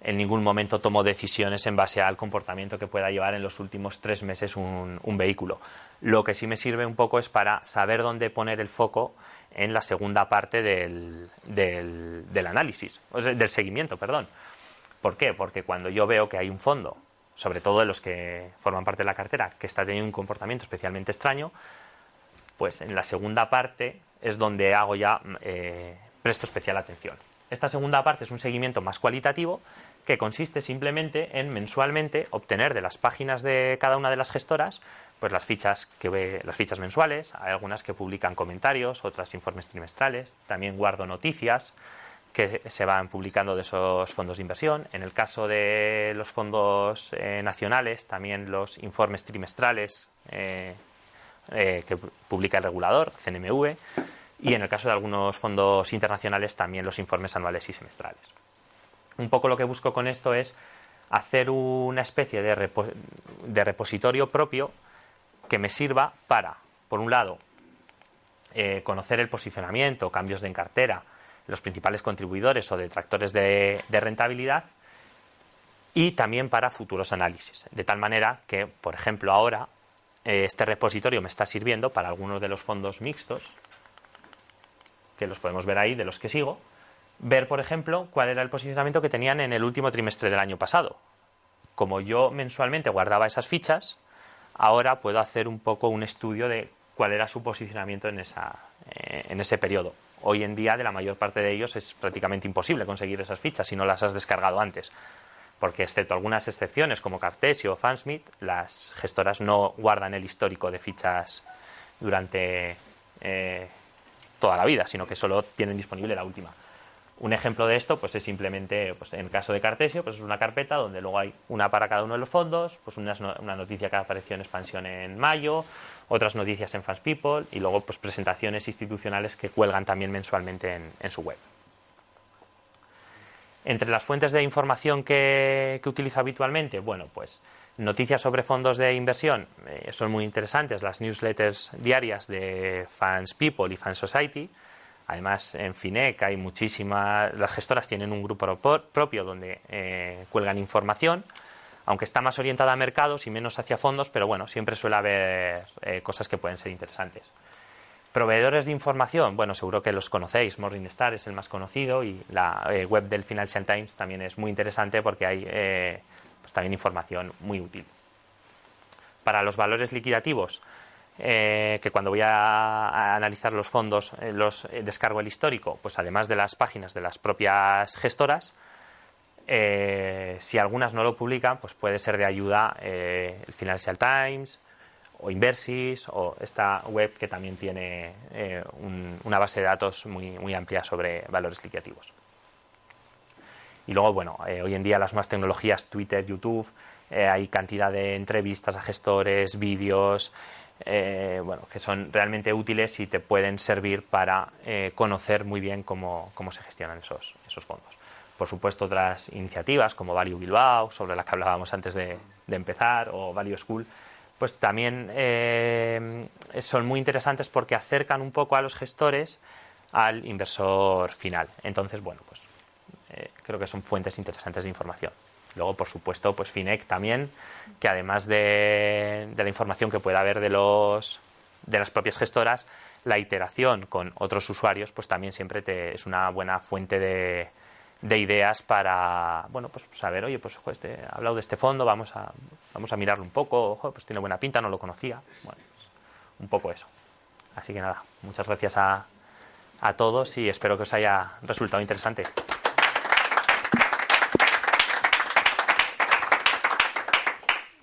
En ningún momento tomo decisiones en base al comportamiento que pueda llevar en los últimos tres meses un, vehículo. Lo que sí me sirve un poco es para saber dónde poner el foco en la segunda parte del, del análisis, del seguimiento, perdón. ¿Por qué? Porque cuando yo veo que hay un fondo sobre todo de los que forman parte de la cartera, que está teniendo un comportamiento especialmente extraño, pues en la segunda parte es donde hago ya, eh, presto especial atención. Esta segunda parte es un seguimiento más cualitativo que consiste simplemente en mensualmente obtener de las páginas de cada una de las gestoras pues las fichas que las fichas mensuales, hay algunas que publican comentarios, otras informes trimestrales, también guardo noticias, que se van publicando de esos fondos de inversión. En el caso de los fondos eh, nacionales, también los informes trimestrales eh, eh, que publica el regulador, CNMV, y en el caso de algunos fondos internacionales, también los informes anuales y semestrales. Un poco lo que busco con esto es hacer una especie de, repositorio propio que me sirva para, por un lado, conocer el posicionamiento, cambios de en cartera, los principales contribuidores o detractores de, rentabilidad y también para futuros análisis. De tal manera que, por ejemplo, ahora eh, este repositorio me está sirviendo para algunos de los fondos mixtos, que los podemos ver ahí, de los que sigo, ver, por ejemplo, cuál era el posicionamiento que tenían en el último trimestre del año pasado. Como yo mensualmente guardaba esas fichas, ahora puedo hacer un poco un estudio de cuál era su posicionamiento en, esa, eh, en ese periodo hoy en día de la mayor parte de ellos es prácticamente imposible conseguir esas fichas si no las has descargado antes. Porque excepto algunas excepciones como Cartesio o Fansmith, las gestoras no guardan el histórico de fichas durante eh, toda la vida, sino que solo tienen disponible la última. Un ejemplo de esto pues es simplemente, pues en el caso de Cartesio, pues es una carpeta donde luego hay una para cada uno de los fondos, pues una, una noticia que apareció en expansión en mayo, otras noticias en Fans People y luego pues presentaciones institucionales que cuelgan también mensualmente en, su web. Entre las fuentes de información que, utilizo habitualmente, bueno, pues noticias sobre fondos de inversión eh, son muy interesantes, las newsletters diarias de Fans People y Fans Society. Además, en FINEC hay muchísimas, las gestoras tienen un grupo propio donde eh, cuelgan información aunque está más orientada a mercados y menos hacia fondos, pero bueno, siempre suele haber eh, cosas que pueden ser interesantes. Proveedores de información, bueno, seguro que los conocéis, Morningstar es el más conocido y la eh, web del Financial Times también es muy interesante porque hay pues también información muy útil. Para los valores liquidativos, que cuando voy a, analizar los fondos los descargo el histórico, pues además de las páginas de las propias gestoras, eh, si algunas no lo publican, pues puede ser de ayuda eh, el Financial Times o Inversis o esta web que también tiene eh, una base de datos muy, muy amplia sobre valores liquidativos. Y luego, bueno, hoy en día las nuevas tecnologías, Twitter, YouTube, hay cantidad de entrevistas a gestores, vídeos, bueno, que son realmente útiles y te pueden servir para conocer muy bien cómo, cómo se gestionan esos, esos fondos por supuesto, otras iniciativas como Value Bilbao, sobre las que hablábamos antes de, empezar, o Value School, pues también eh, son muy interesantes porque acercan un poco a los gestores al inversor final. Entonces, bueno, pues eh, creo que son fuentes interesantes de información. Luego, por supuesto, pues FINEC también, que además de, la información que pueda haber de los de las propias gestoras, la iteración con otros usuarios, pues también siempre te, es una buena fuente de, de ideas para, bueno, pues saber, oye, pues este, he hablado de este fondo, vamos a, vamos a mirarlo un poco, pues tiene buena pinta, no lo conocía. Bueno, un poco eso. Así que nada, muchas gracias a, a todos y espero que os haya resultado interesante.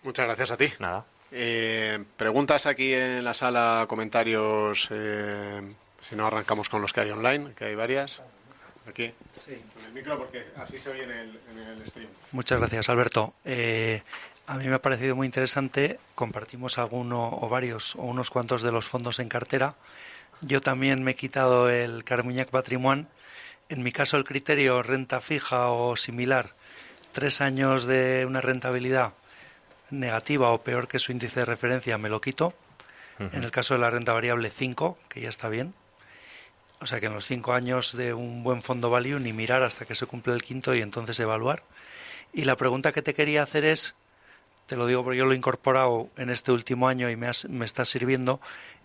Muchas gracias a ti. Nada. Eh, preguntas aquí en la sala, comentarios. Eh, si no, arrancamos con los que hay online, que hay varias. Aquí. Sí. Con el micro, porque así se oye en el, stream. Muchas gracias, Alberto. Eh, a mí me ha parecido muy interesante. Compartimos alguno o varios o unos cuantos de los fondos en cartera. Yo también me he quitado el Carmiñac Patrimoine. En mi caso, el criterio renta fija o similar, tres años de una rentabilidad negativa o peor que su índice de referencia, me lo quito. En el caso de la renta variable, cinco, que ya está bien. O sea que en los cinco años de un buen fondo value ni mirar hasta que se cumple el quinto y entonces evaluar. Y la pregunta que te quería hacer es, te lo digo porque yo lo he incorporado en este último año y me, me está sirviendo,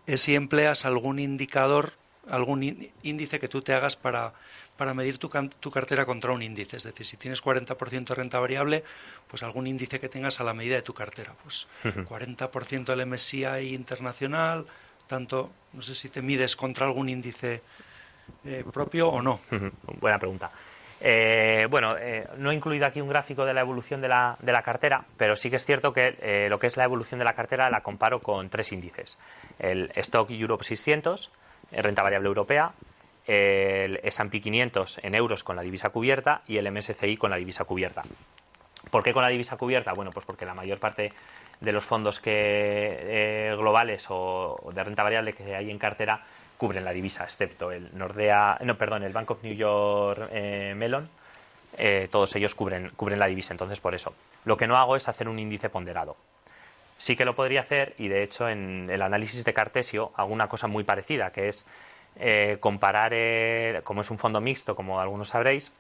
es si empleas algún indicador, algún índice que tú te hagas para, para medir tu, tu, cartera contra un índice. Es decir, si tienes 40% de renta variable, pues algún índice que tengas a la medida de tu cartera. Pues 40% del MSCI internacional, tanto, no sé si te mides contra algún índice eh, propio o no. Buena pregunta. Eh, bueno, eh, no he incluido aquí un gráfico de la evolución de la, de la cartera, pero sí que es cierto que lo que es la evolución de la cartera la comparo con tres índices. El Stock Europe 600, renta variable europea, el S&P 500 en euros con la divisa cubierta y el MSCI con la divisa cubierta. ¿Por qué con la divisa cubierta? Bueno, pues porque la mayor parte de los fondos que, globales o de renta variable que hay en cartera cubren la divisa, excepto el Nordea, no, perdón, el Bank of New York eh, Mellon, eh, todos ellos cubren la divisa, entonces por eso. Lo que no hago es hacer un índice ponderado. Sí que lo podría hacer y de hecho en el análisis de Cartesio hago una cosa muy parecida, que es eh, comparar, como es un fondo mixto, como algunos sabréis,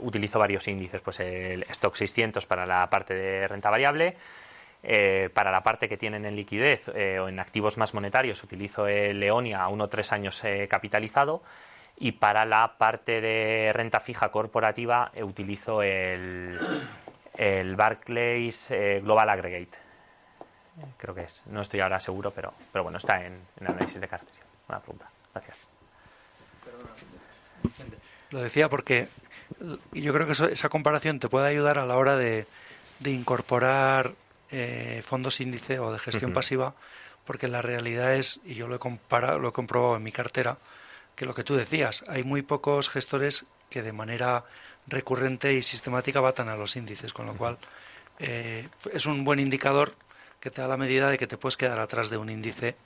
utilizo varios índices, pues el Stock 600 para la parte de renta variable, eh, para la parte que tienen en liquidez eh, o en activos más monetarios utilizo el Leonia a uno o tres años eh, capitalizado y para la parte de renta fija corporativa utilizo el, el Barclays Global Aggregate. Creo que es. No estoy ahora seguro, pero, bueno, está en, en análisis de cartas. Buena pregunta. Gracias. Lo decía porque yo creo que esa comparación te puede ayudar a la hora de, de incorporar eh, fondos índice o de gestión pasiva, porque la realidad es, y yo lo he, comparado, lo he comprobado en mi cartera, que lo que tú decías, hay muy pocos gestores que de manera recurrente y sistemática batan a los índices, con lo cual eh, es un buen indicador que te da la medida de que te puedes quedar atrás de un índice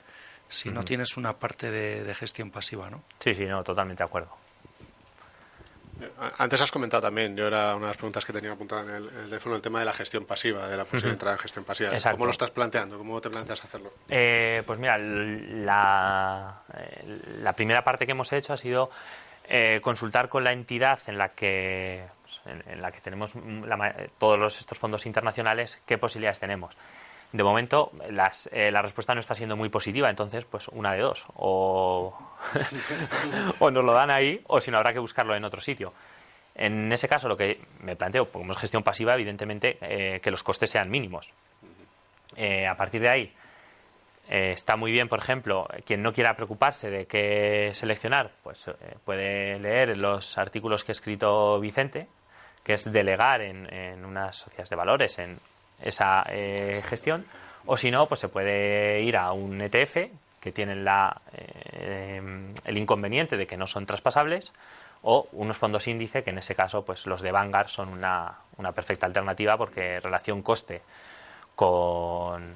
si no tienes una parte de, de, gestión pasiva, ¿no? Sí, sí, no, totalmente de acuerdo. Antes has comentado también, yo era una de las preguntas que tenía apuntada en el, teléfono, el tema de la gestión pasiva, de la posible entrada en gestión pasiva. ¿Cómo lo estás planteando? ¿Cómo te planteas hacerlo? Eh, pues mira, la, la, primera parte que hemos hecho ha sido eh, consultar con la entidad en la que, pues, en, la que tenemos todos estos fondos internacionales qué posibilidades tenemos de momento eh, la respuesta no está siendo muy positiva, entonces pues una de dos, o, o nos lo dan ahí o si no habrá que buscarlo en otro sitio. En ese caso lo que me planteo, como es gestión pasiva, evidentemente eh, que los costes sean mínimos. Eh, a partir de ahí está muy bien, por ejemplo, quien no quiera preocuparse de qué seleccionar, pues puede leer los artículos que ha escrito Vicente, que es delegar en, en unas sociedades de valores, en esa eh, gestión. O si no, pues se puede ir a un ETF que tienen la, eh, el inconveniente de que no son traspasables o unos fondos índice que en ese caso pues los de Vanguard son una, una perfecta alternativa porque relación coste con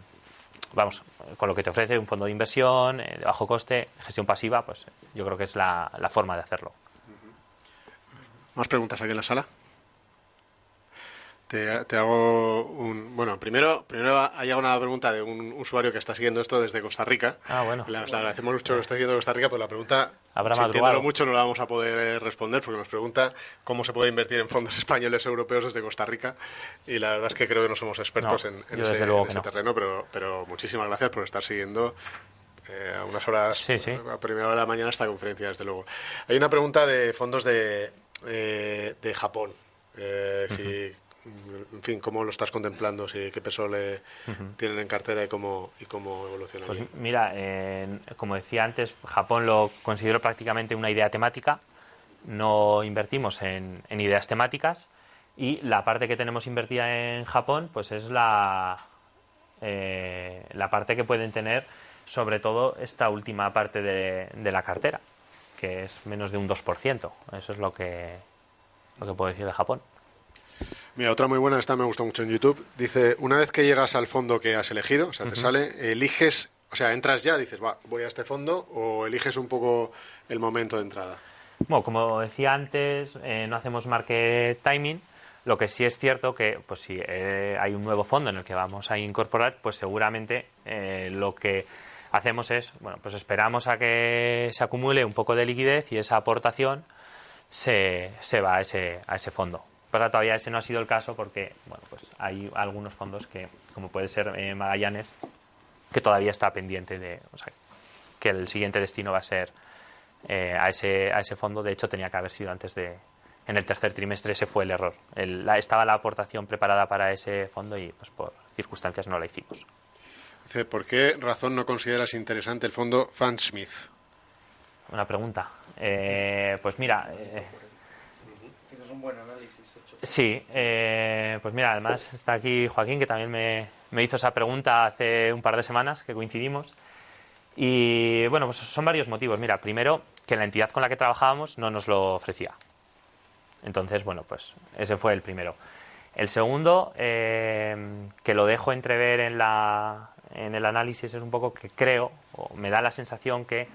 vamos con lo que te ofrece un fondo de inversión eh, de bajo coste gestión pasiva pues yo creo que es la, la forma de hacerlo más preguntas aquí en la sala te, hago un. Bueno, primero, primero ha llegado una pregunta de un usuario que está siguiendo esto desde Costa Rica. Ah, bueno. Le, agradecemos mucho que esté siguiendo Costa Rica, pues la pregunta, Habrá mucho, no la vamos a poder responder porque nos pregunta cómo se puede invertir en fondos españoles europeos desde Costa Rica. Y la verdad es que creo que no somos expertos en, ese, terreno, pero, pero muchísimas gracias por estar siguiendo eh, a unas horas, a primera hora de la mañana, esta conferencia, desde luego. Hay una pregunta de fondos de, eh, de Japón. Eh, si en fin, cómo lo estás contemplando, si, qué peso le tienen en cartera y cómo, y cómo evoluciona. Pues mira, como decía antes, Japón lo considero prácticamente una idea temática. No invertimos en, ideas temáticas y la parte que tenemos invertida en Japón, pues es la eh, la parte que pueden tener, sobre todo esta última parte de, de la cartera, que es menos de un 2%. Eso es lo que, lo que puedo decir de Japón. Mira, otra muy buena, esta me gustó mucho en YouTube. Dice, una vez que llegas al fondo que has elegido, o sea, te sale, eliges, o sea, entras ya, dices, va, voy a este fondo, o eliges un poco el momento de entrada. Bueno, como decía antes, eh, no hacemos market timing. Lo que sí es cierto que, pues si eh, hay un nuevo fondo en el que vamos a incorporar, pues seguramente eh, lo que hacemos es, bueno, pues esperamos a que se acumule un poco de liquidez y esa aportación se, se va a ese, a ese fondo. Pero todavía ese no ha sido el caso porque, bueno, pues hay algunos fondos que, como puede ser Magallanes, que todavía está pendiente de, o sea, que el siguiente destino va a ser eh, a, ese, a ese fondo. De hecho, tenía que haber sido antes de. En el tercer trimestre ese fue el error. la, estaba la aportación preparada para ese fondo y pues por circunstancias no la hicimos. ¿por qué razón no consideras interesante el fondo Fansmith? Una pregunta. Eh, pues mira. Eh, un análisis hecho. Sí, pues mira, además está aquí Joaquín, que también me, me hizo esa pregunta hace un par de semanas que coincidimos. Y bueno, pues son varios motivos. Mira, primero, que la entidad con la que trabajábamos no nos lo ofrecía. Entonces, bueno, pues ese fue el primero. El segundo, eh, que lo dejo entrever en, la, en el análisis, es un poco que creo, o me da la sensación que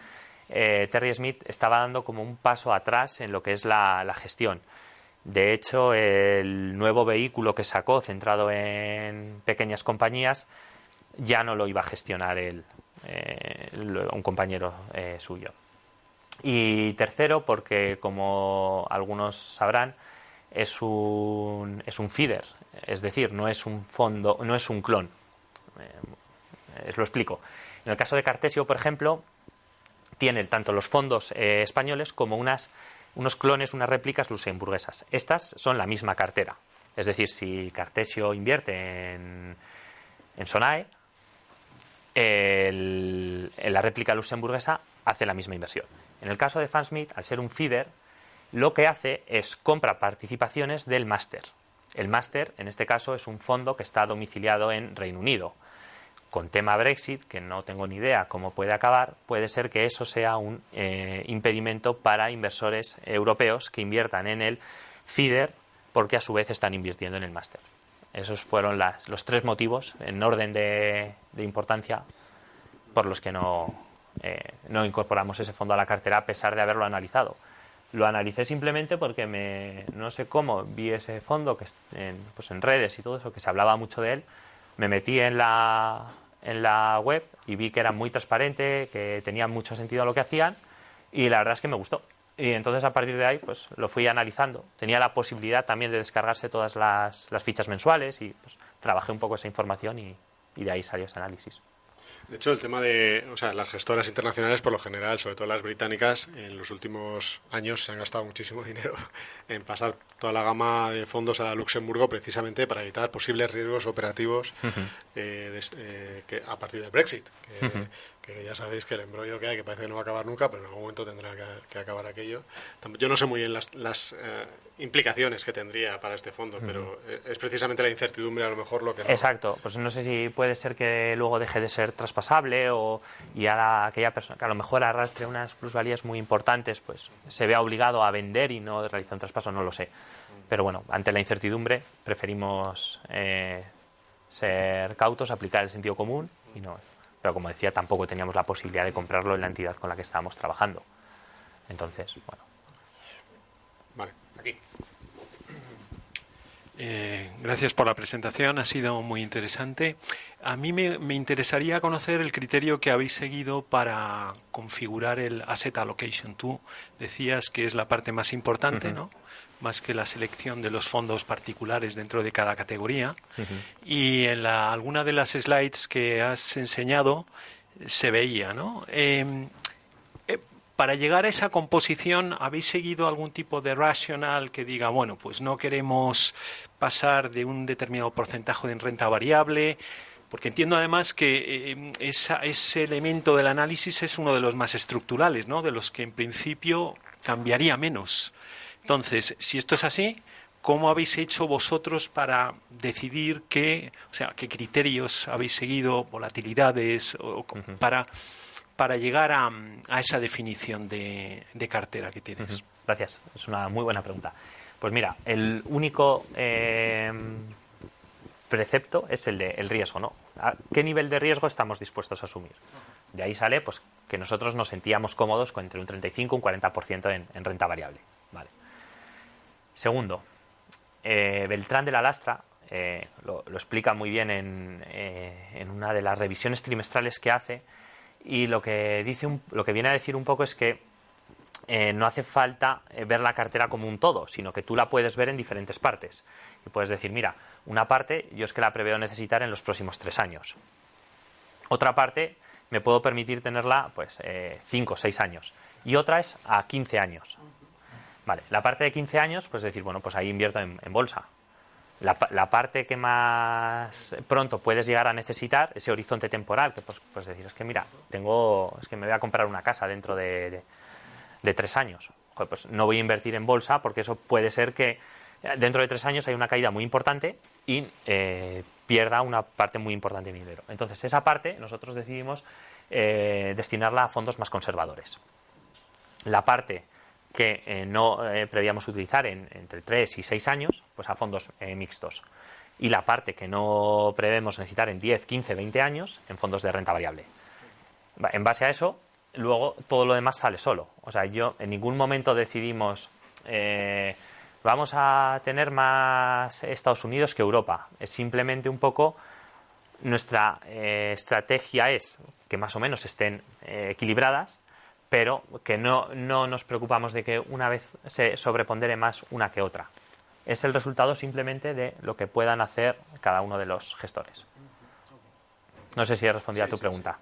eh, Terry Smith estaba dando como un paso atrás en lo que es la, la gestión. De hecho, el nuevo vehículo que sacó, centrado en pequeñas compañías, ya no lo iba a gestionar él, eh, un compañero eh, suyo. Y tercero, porque como algunos sabrán, es un, es un feeder, es decir, no es un fondo, no es un clon. Eh, lo explico. En el caso de Cartesio, por ejemplo, tiene tanto los fondos españoles como unas, unos clones, unas réplicas luxemburguesas. Estas son la misma cartera. Es decir, si Cartesio invierte en, en Sonae, la réplica luxemburguesa hace la misma inversión. En el caso de Fansmith, al ser un feeder, lo que hace es compra participaciones del máster. El máster, en este caso, es un fondo que está domiciliado en Reino Unido. Con tema Brexit, que no tengo ni idea cómo puede acabar, puede ser que eso sea un eh, impedimento para inversores europeos que inviertan en el feeder porque a su vez están invirtiendo en el máster. Esos fueron los tres motivos, en orden de, importancia, por los que no, eh, no incorporamos ese fondo a la cartera a pesar de haberlo analizado. Lo analicé simplemente porque me, no sé cómo vi ese fondo que pues en redes y todo eso, que se hablaba mucho de él. Me metí en la, en la web y vi que era muy transparente, que tenía mucho sentido lo que hacían y la verdad es que me gustó. Y entonces a partir de ahí pues lo fui analizando. Tenía la posibilidad también de descargarse todas las, las fichas mensuales y pues trabajé un poco esa información y, y de ahí salió ese análisis. De hecho, el tema de o sea, las gestoras internacionales, por lo general, sobre todo las británicas, en los últimos años se han gastado muchísimo dinero en pasar toda la gama de fondos a Luxemburgo precisamente para evitar posibles riesgos operativos eh, eh, que, a partir del Brexit. Que, ya sabéis que el embrollo que hay, que parece que no va a acabar nunca, pero en algún momento tendrá que, acabar aquello. Yo no sé muy bien las, las eh, implicaciones que tendría para este fondo, pero es precisamente la incertidumbre a lo mejor lo que... Exacto, pues no sé si puede ser que luego deje de ser traspasable o y a aquella persona que a lo mejor arrastre unas plusvalías muy importantes, pues se vea obligado a vender y no realizar un traspaso, no lo sé. Pero bueno, ante la incertidumbre preferimos eh, ser cautos, aplicar el sentido común y no. Pero como decía, tampoco teníamos la posibilidad de comprarlo en la entidad con la que estábamos trabajando. Entonces, bueno. Vale, aquí. Eh, gracias por la presentación, ha sido muy interesante. A mí me, interesaría conocer el criterio que habéis seguido para configurar el Asset Allocation. Tú decías que es la parte más importante, ¿no? Más que la selección de los fondos particulares dentro de cada categoría. Y en la, alguna de las slides que has enseñado se veía, ¿no? Em, eh, para llegar a esa composición, ¿habéis seguido algún tipo de racional que diga, bueno, pues no queremos pasar de un determinado porcentaje de renta variable? Porque entiendo además que em, ese elemento del análisis es uno de los más estructurales, ¿no? De los que en principio cambiaría menos. Entonces, si esto es así, ¿cómo habéis hecho vosotros para decidir qué, o sea, qué criterios habéis seguido, volatilidades, o, para, para llegar a, esa definición de, cartera que tienes? Gracias, es una muy buena pregunta. Pues mira, el único eh, precepto es el de el riesgo, ¿no? ¿A qué nivel de riesgo estamos dispuestos a asumir? De ahí sale pues, que nosotros nos sentíamos cómodos con entre un 35 y un 40% en, en renta variable. Segundo, eh, Beltrán de la Lastra eh, lo, explica muy bien eh, en, una de las revisiones trimestrales que hace y lo que, dice lo que viene a decir un poco es que no hace falta ver la cartera como un todo, sino que tú la puedes ver en diferentes partes. Y puedes decir, mira, una parte yo es que la preveo necesitar en los próximos tres años. Otra parte me puedo permitir tenerla pues cinco o seis años. Y otra es a 15 años. Vale, la parte de 15 años, pues decir, bueno, pues ahí invierto en, bolsa. La, parte que más pronto puedes llegar a necesitar, ese horizonte temporal, que pues, pues, decir, es que mira, tengo, es que me voy a comprar una casa dentro de, tres años. pues no voy a invertir en bolsa porque eso puede ser que dentro de tres años hay una caída muy importante y eh, pierda una parte muy importante de mi dinero. Entonces, esa parte nosotros decidimos eh, destinarla a fondos más conservadores. La parte que eh, no eh, utilizar en, entre 3 y 6 años, pues a fondos eh, mixtos. Y la parte que no prevemos necesitar en 10, 15, 20 años en fondos de renta variable. En base a eso, luego todo lo demás sale solo. O sea, yo en ningún momento decidimos vamos a tener más Estados Unidos que Europa. Es simplemente un poco nuestra estrategia es que más o menos estén equilibradas pero que no, nos preocupamos de que una vez se sobrepondere más una que otra. Es el resultado simplemente de lo que puedan hacer cada uno de los gestores. No sé si he respondido a tu pregunta.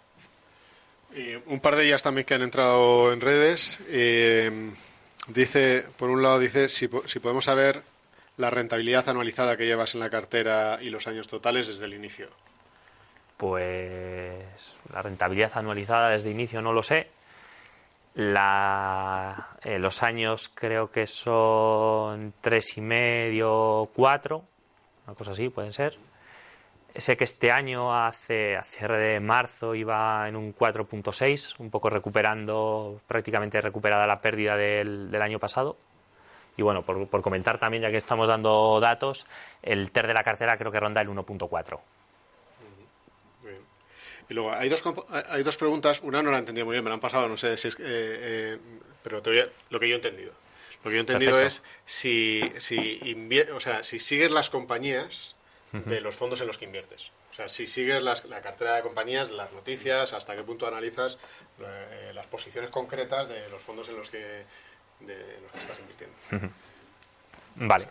un par de ellas también que han entrado en redes. Eh, dice, por un lado, dice si, si podemos saber la rentabilidad anualizada que llevas en la cartera y los años totales desde el inicio. Pues la rentabilidad anualizada desde el inicio no lo sé, la, eh, los años creo que son tres y medio, cuatro, una cosa así, pueden ser. Sé que este año, hace, a cierre de marzo, iba en un 4.6, un poco recuperando, prácticamente recuperada la pérdida del, del año pasado. Y bueno, por, por, comentar también, ya que estamos dando datos, el TER de la cartera creo que ronda el 1.4. Y luego, hay dos, hay dos preguntas. Una no la he entendido muy bien, me la han pasado, no sé si es. Eh, eh, pero lo que yo he entendido. Lo que yo he entendido es si, si, o sea, si sigues las compañías de los fondos en los que inviertes. O sea, si sigues la cartera de compañías, las noticias, hasta qué punto analizas eh, las posiciones concretas de los fondos en los que, de los que estás invirtiendo. Vale.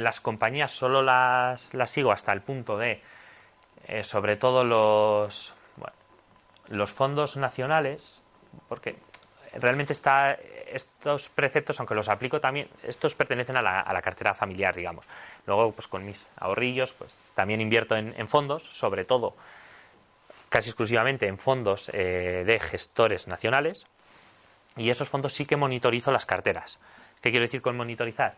las compañías solo las, las sigo hasta el punto de eh, sobre todo los, los fondos nacionales, porque realmente está, estos preceptos, aunque los aplico también, estos pertenecen a la, a la, cartera familiar, digamos. Luego, pues con mis ahorrillos, pues también invierto en, fondos, sobre todo, casi exclusivamente en fondos eh, de gestores nacionales, y esos fondos sí que monitorizo las carteras. ¿Qué quiero decir con monitorizar?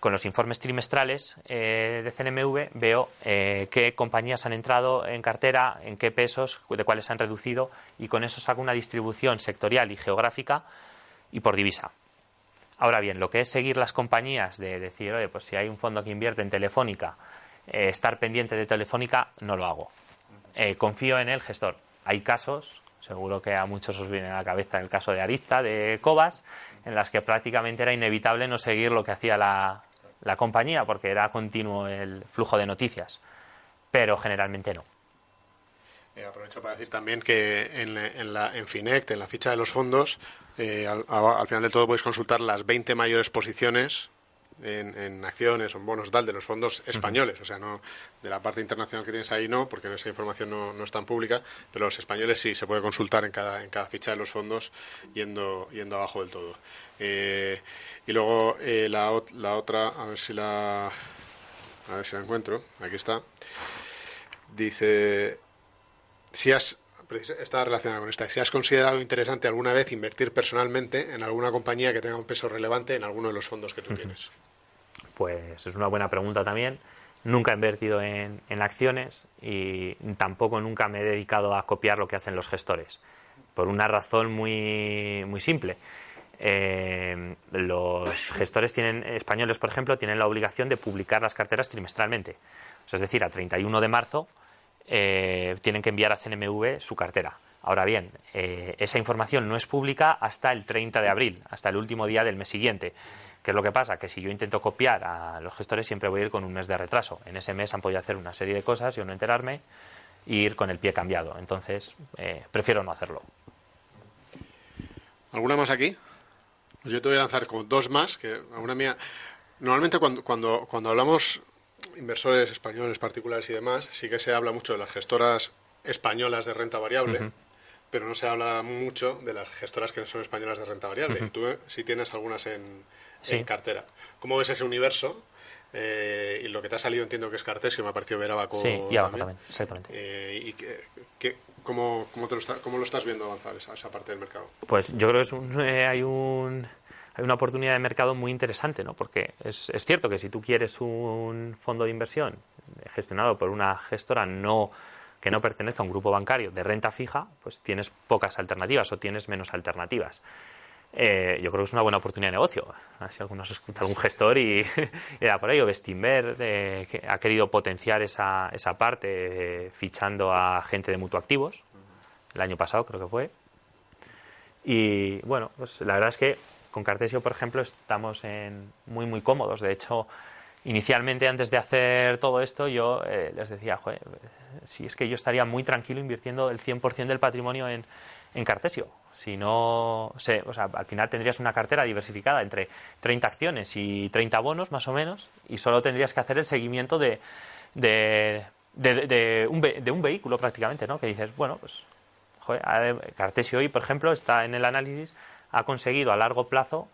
Con los informes trimestrales eh, de CNMV veo eh, qué compañías han entrado en cartera, en qué pesos, de cuáles han reducido y con eso saco una distribución sectorial y geográfica y por divisa. Ahora bien, lo que es seguir las compañías, de decir, oye, pues si hay un fondo que invierte en Telefónica, eh, estar pendiente de Telefónica, no lo hago. confío en el gestor. Hay casos, seguro que a muchos os viene a la cabeza el caso de Arista, de Cobas, en las que prácticamente era inevitable no seguir lo que hacía la, la compañía porque era continuo el flujo de noticias, pero generalmente no. Eh, aprovecho para decir también que en, en, la, en Finect, en la ficha de los fondos, eh, al, final de todo podéis consultar las 20 mayores posiciones en, acciones o en bonos tal de los fondos españoles. O sea, no de la parte internacional que tienes ahí no, porque esa información no, no, es tan pública, pero los españoles sí se puede consultar en cada, en cada ficha de los fondos yendo, yendo abajo del todo. Eh, y luego eh, la, la, otra, a ver si la, a ver si la encuentro. Aquí está. Dice, si has está relacionada con esta. Si has considerado interesante alguna vez invertir personalmente en alguna compañía que tenga un peso relevante en alguno de los fondos que tú tienes. Pues es una buena pregunta también. Nunca he invertido en, acciones y tampoco nunca me he dedicado a copiar lo que hacen los gestores. Por una razón muy, muy simple. Eh, los gestores tienen, españoles, por ejemplo, tienen la obligación de publicar las carteras trimestralmente. es decir, a 31 de marzo eh, tienen que enviar a CNMV su cartera. Ahora bien, eh, esa información no es pública hasta el 30 de abril, hasta el último día del mes siguiente. ¿Qué es lo que pasa? Que si yo intento copiar a los gestores siempre voy a ir con un mes de retraso. En ese mes han podido hacer una serie de cosas, yo no enterarme e ir con el pie cambiado. Entonces, eh, prefiero no hacerlo. ¿Alguna más aquí? Pues yo te voy a lanzar como dos más, que alguna mía... Normalmente cuando, cuando, cuando hablamos inversores españoles particulares y demás, sí que se habla mucho de las gestoras españolas de renta variable, pero no se habla mucho de las gestoras que son españolas de renta variable. Tú eh, sí tienes algunas en, en cartera. ¿Cómo ves ese universo? Eh, y lo que te ha salido entiendo que es Cartesio, me ha parecido ver Abaco sí, y Abaco también, exactamente. Eh, ¿Y que, cómo, cómo, te lo cómo, lo estás viendo avanzar esa, esa, parte del mercado? Pues yo creo que es un, hay un hay una oportunidad de mercado muy interesante, ¿no? Porque es, es, cierto que si tú quieres un fondo de inversión gestionado por una gestora no que no pertenezca a un grupo bancario de renta fija, pues tienes pocas alternativas o tienes menos alternativas. Eh, yo creo que es una buena oportunidad de negocio. Si algunos escuchan algún gestor y era por ello, Bestinver que ha querido potenciar esa, esa parte eh, fichando a gente de mutuoactivos el año pasado creo que fue. Y bueno, pues la verdad es que con Cartesio, por ejemplo, estamos en muy muy cómodos. De hecho, inicialmente antes de hacer todo esto yo eh, les decía, Joder, si es que yo estaría muy tranquilo invirtiendo el 100% del patrimonio en, en Cartesio. Si no, sé, o sea, al final tendrías una cartera diversificada entre 30 acciones y 30 bonos, más o menos, y solo tendrías que hacer el seguimiento de, de, de, un, de un, vehículo prácticamente, ¿no? Que dices, bueno, pues, joder, Cartesio hoy, por ejemplo, está en el análisis, ha conseguido a largo plazo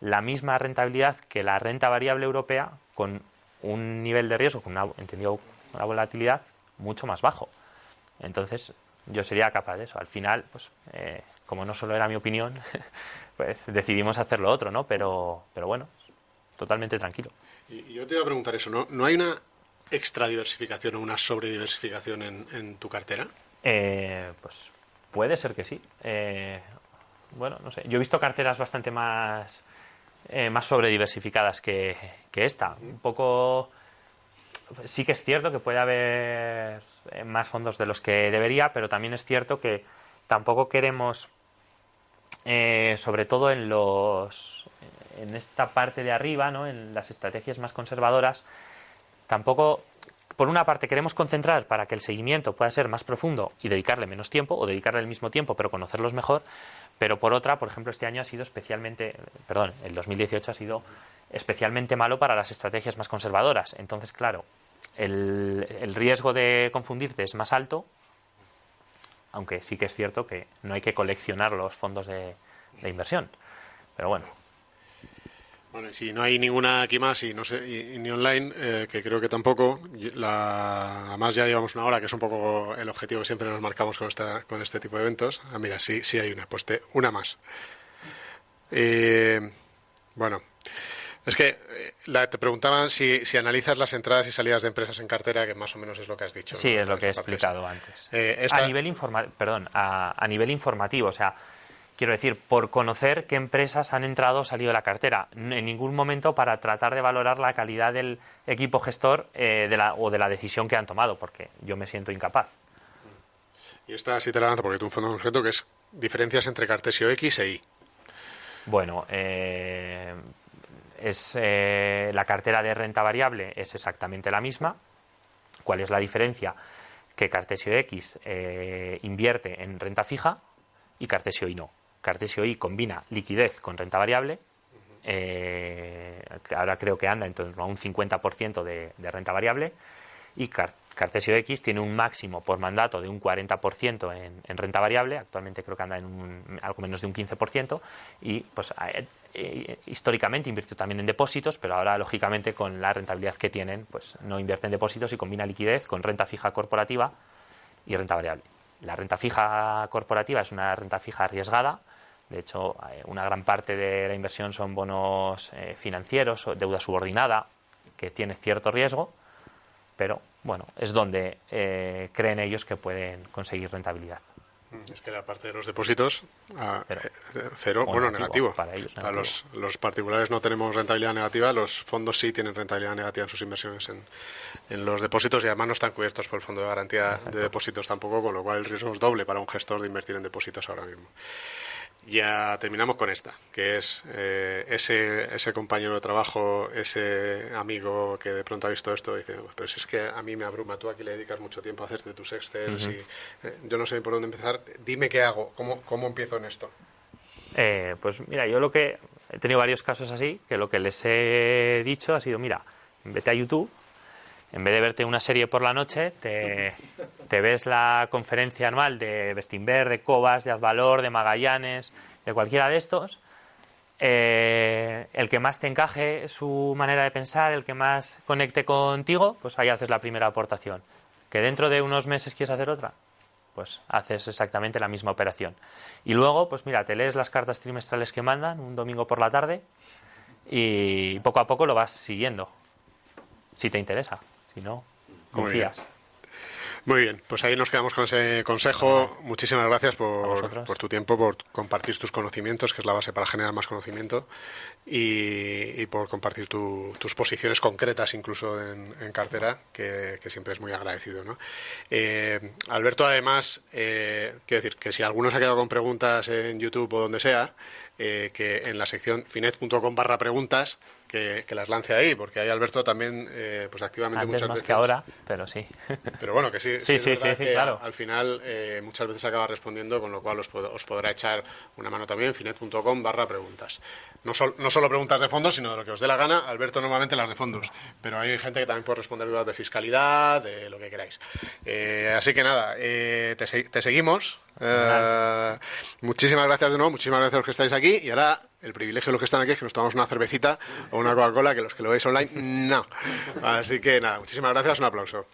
la misma rentabilidad que la renta variable europea con un nivel de riesgo, con una, entendido, una volatilidad mucho más bajo. Entonces, yo sería capaz de eso. Al final, pues, eh, como no solo era mi opinión, pues decidimos hacer lo otro, ¿no? Pero, pero bueno, totalmente tranquilo. Y yo te iba a preguntar eso, ¿no? ¿No hay una extra diversificación o una sobrediversificación en, en tu cartera? Eh, pues puede ser que sí. Eh, bueno, no sé. Yo he visto carteras bastante más, más sobrediversificadas que, que esta. Un poco sí que es cierto que puede haber eh, más fondos de los que debería, pero también es cierto que tampoco queremos, eh, sobre todo en los en esta parte de arriba, ¿no? en las estrategias más conservadoras, tampoco por una parte queremos concentrar para que el seguimiento pueda ser más profundo y dedicarle menos tiempo o dedicarle el mismo tiempo pero conocerlos mejor, pero por otra, por ejemplo, este año ha sido especialmente, perdón, el 2018 ha sido especialmente malo para las estrategias más conservadoras. Entonces, claro, el, riesgo de confundirte es más alto, aunque sí que es cierto que no hay que coleccionar los fondos de, inversión. Pero bueno. Bueno, si no hay ninguna aquí más y no sé ni online, eh, que creo que tampoco. La, además ya llevamos una hora, que es un poco el objetivo que siempre nos marcamos con, esta, con este tipo de eventos. Ah, mira, sí, sí hay una. Pues una más. Eh, bueno, es que eh, te preguntaban si, si, analizas las entradas y salidas de empresas en cartera, que más o menos es lo que has dicho. Sí, es lo que he explicado antes. Eh, a, nivel perdón, a, nivel informativo, o sea, quiero decir, por conocer qué empresas han entrado o salido de la cartera. En ningún momento para tratar de valorar la calidad del equipo gestor eh, de la, o de la decisión que han tomado, porque yo me siento incapaz. Y esta sí te la lanzo porque tú un fondo concreto que es diferencias entre Cartesio X e Y. Bueno, eh, es eh, la cartera de renta variable es exactamente la misma. ¿Cuál es la diferencia? Que Cartesio X eh, invierte en renta fija y Cartesio Y no. Cartesio Y combina liquidez con renta variable. Eh, ahora creo que anda en torno a un 50% de, de renta variable y Cartesio X tiene un máximo por mandato de un 40% en, en, renta variable, actualmente creo que anda en algo menos de un 15%, y pues eh, eh, históricamente invirtió también en depósitos, pero ahora lógicamente con la rentabilidad que tienen, pues no invierte en depósitos y combina liquidez con renta fija corporativa y renta variable. La renta fija corporativa es una renta fija arriesgada, de hecho, eh, una gran parte de la inversión son bonos financieros o deuda subordinada, que tiene cierto riesgo, pero bueno, es donde eh, creen ellos que pueden conseguir rentabilidad. Mm, es que la parte de los depósitos, ah, cero, eh, bueno, negativo. Para ellos, Los, los, particulares no tenemos rentabilidad negativa, los fondos sí tienen rentabilidad negativa en sus inversiones en, en los depósitos y además no están cubiertos por el Fondo de Garantía de Depósitos tampoco, con lo cual el riesgo es doble para un gestor de invertir en depósitos ahora mismo. Ya terminamos con esta, que es eh, ese, ese compañero de trabajo, ese amigo que de pronto ha visto esto y dice, pero si es que a mí me abruma, tú aquí le dedicas mucho tiempo a hacerte tus Excel y eh, yo no sé por dónde empezar, dime qué hago, cómo, cómo empiezo en esto. Eh, pues mira, yo lo que he tenido varios casos así, que lo que les he dicho ha sido, mira, vete a YouTube, en vez de verte una serie por la noche, te, ves la conferencia anual de Bestinver, de Cobas, de Advalor, de Magallanes, de cualquiera de estos. Eh, el que más te encaje su manera de pensar, el que más conecte contigo, pues ahí haces la primera aportación. Que dentro de unos meses quieres hacer otra, pues haces exactamente la misma operación. Y luego, pues mira, te lees las cartas trimestrales que mandan un domingo por la tarde y poco a poco lo vas siguiendo, si te interesa. Si no, confías. Muy bien, pues ahí nos quedamos con ese consejo. Muchísimas gracias por, tu tiempo, por compartir tus conocimientos, que es la base para generar más conocimiento, y, por compartir tus posiciones concretas incluso en, cartera, que, siempre es muy agradecido. ¿no? Eh, Alberto, además, eh, quiero decir que si alguno se ha quedado con preguntas en YouTube o donde sea, eh, que en la sección finet.com barra preguntas que, las lance ahí, porque ahí Alberto también eh, pues activamente Antes muchas más veces... que ahora, pero sí. Pero bueno, que sí, sí, sí, sí, claro. Al final eh, muchas veces acaba respondiendo, con lo cual os, os podrá echar una mano también, finet.com barra preguntas. No, no solo preguntas de fondos, sino de lo que os dé la gana. Alberto normalmente las de fondos, pero hay gente que también puede responder dudas de fiscalidad, de lo que queráis. así que nada, te, te seguimos. Eh, muchísimas gracias de nuevo, muchísimas gracias a los que estáis aquí. Y ahora el privilegio de los que están aquí es que nos tomamos una cervecita o una Coca-Cola, que los que lo veis online, no. Así que nada, muchísimas gracias, un aplauso.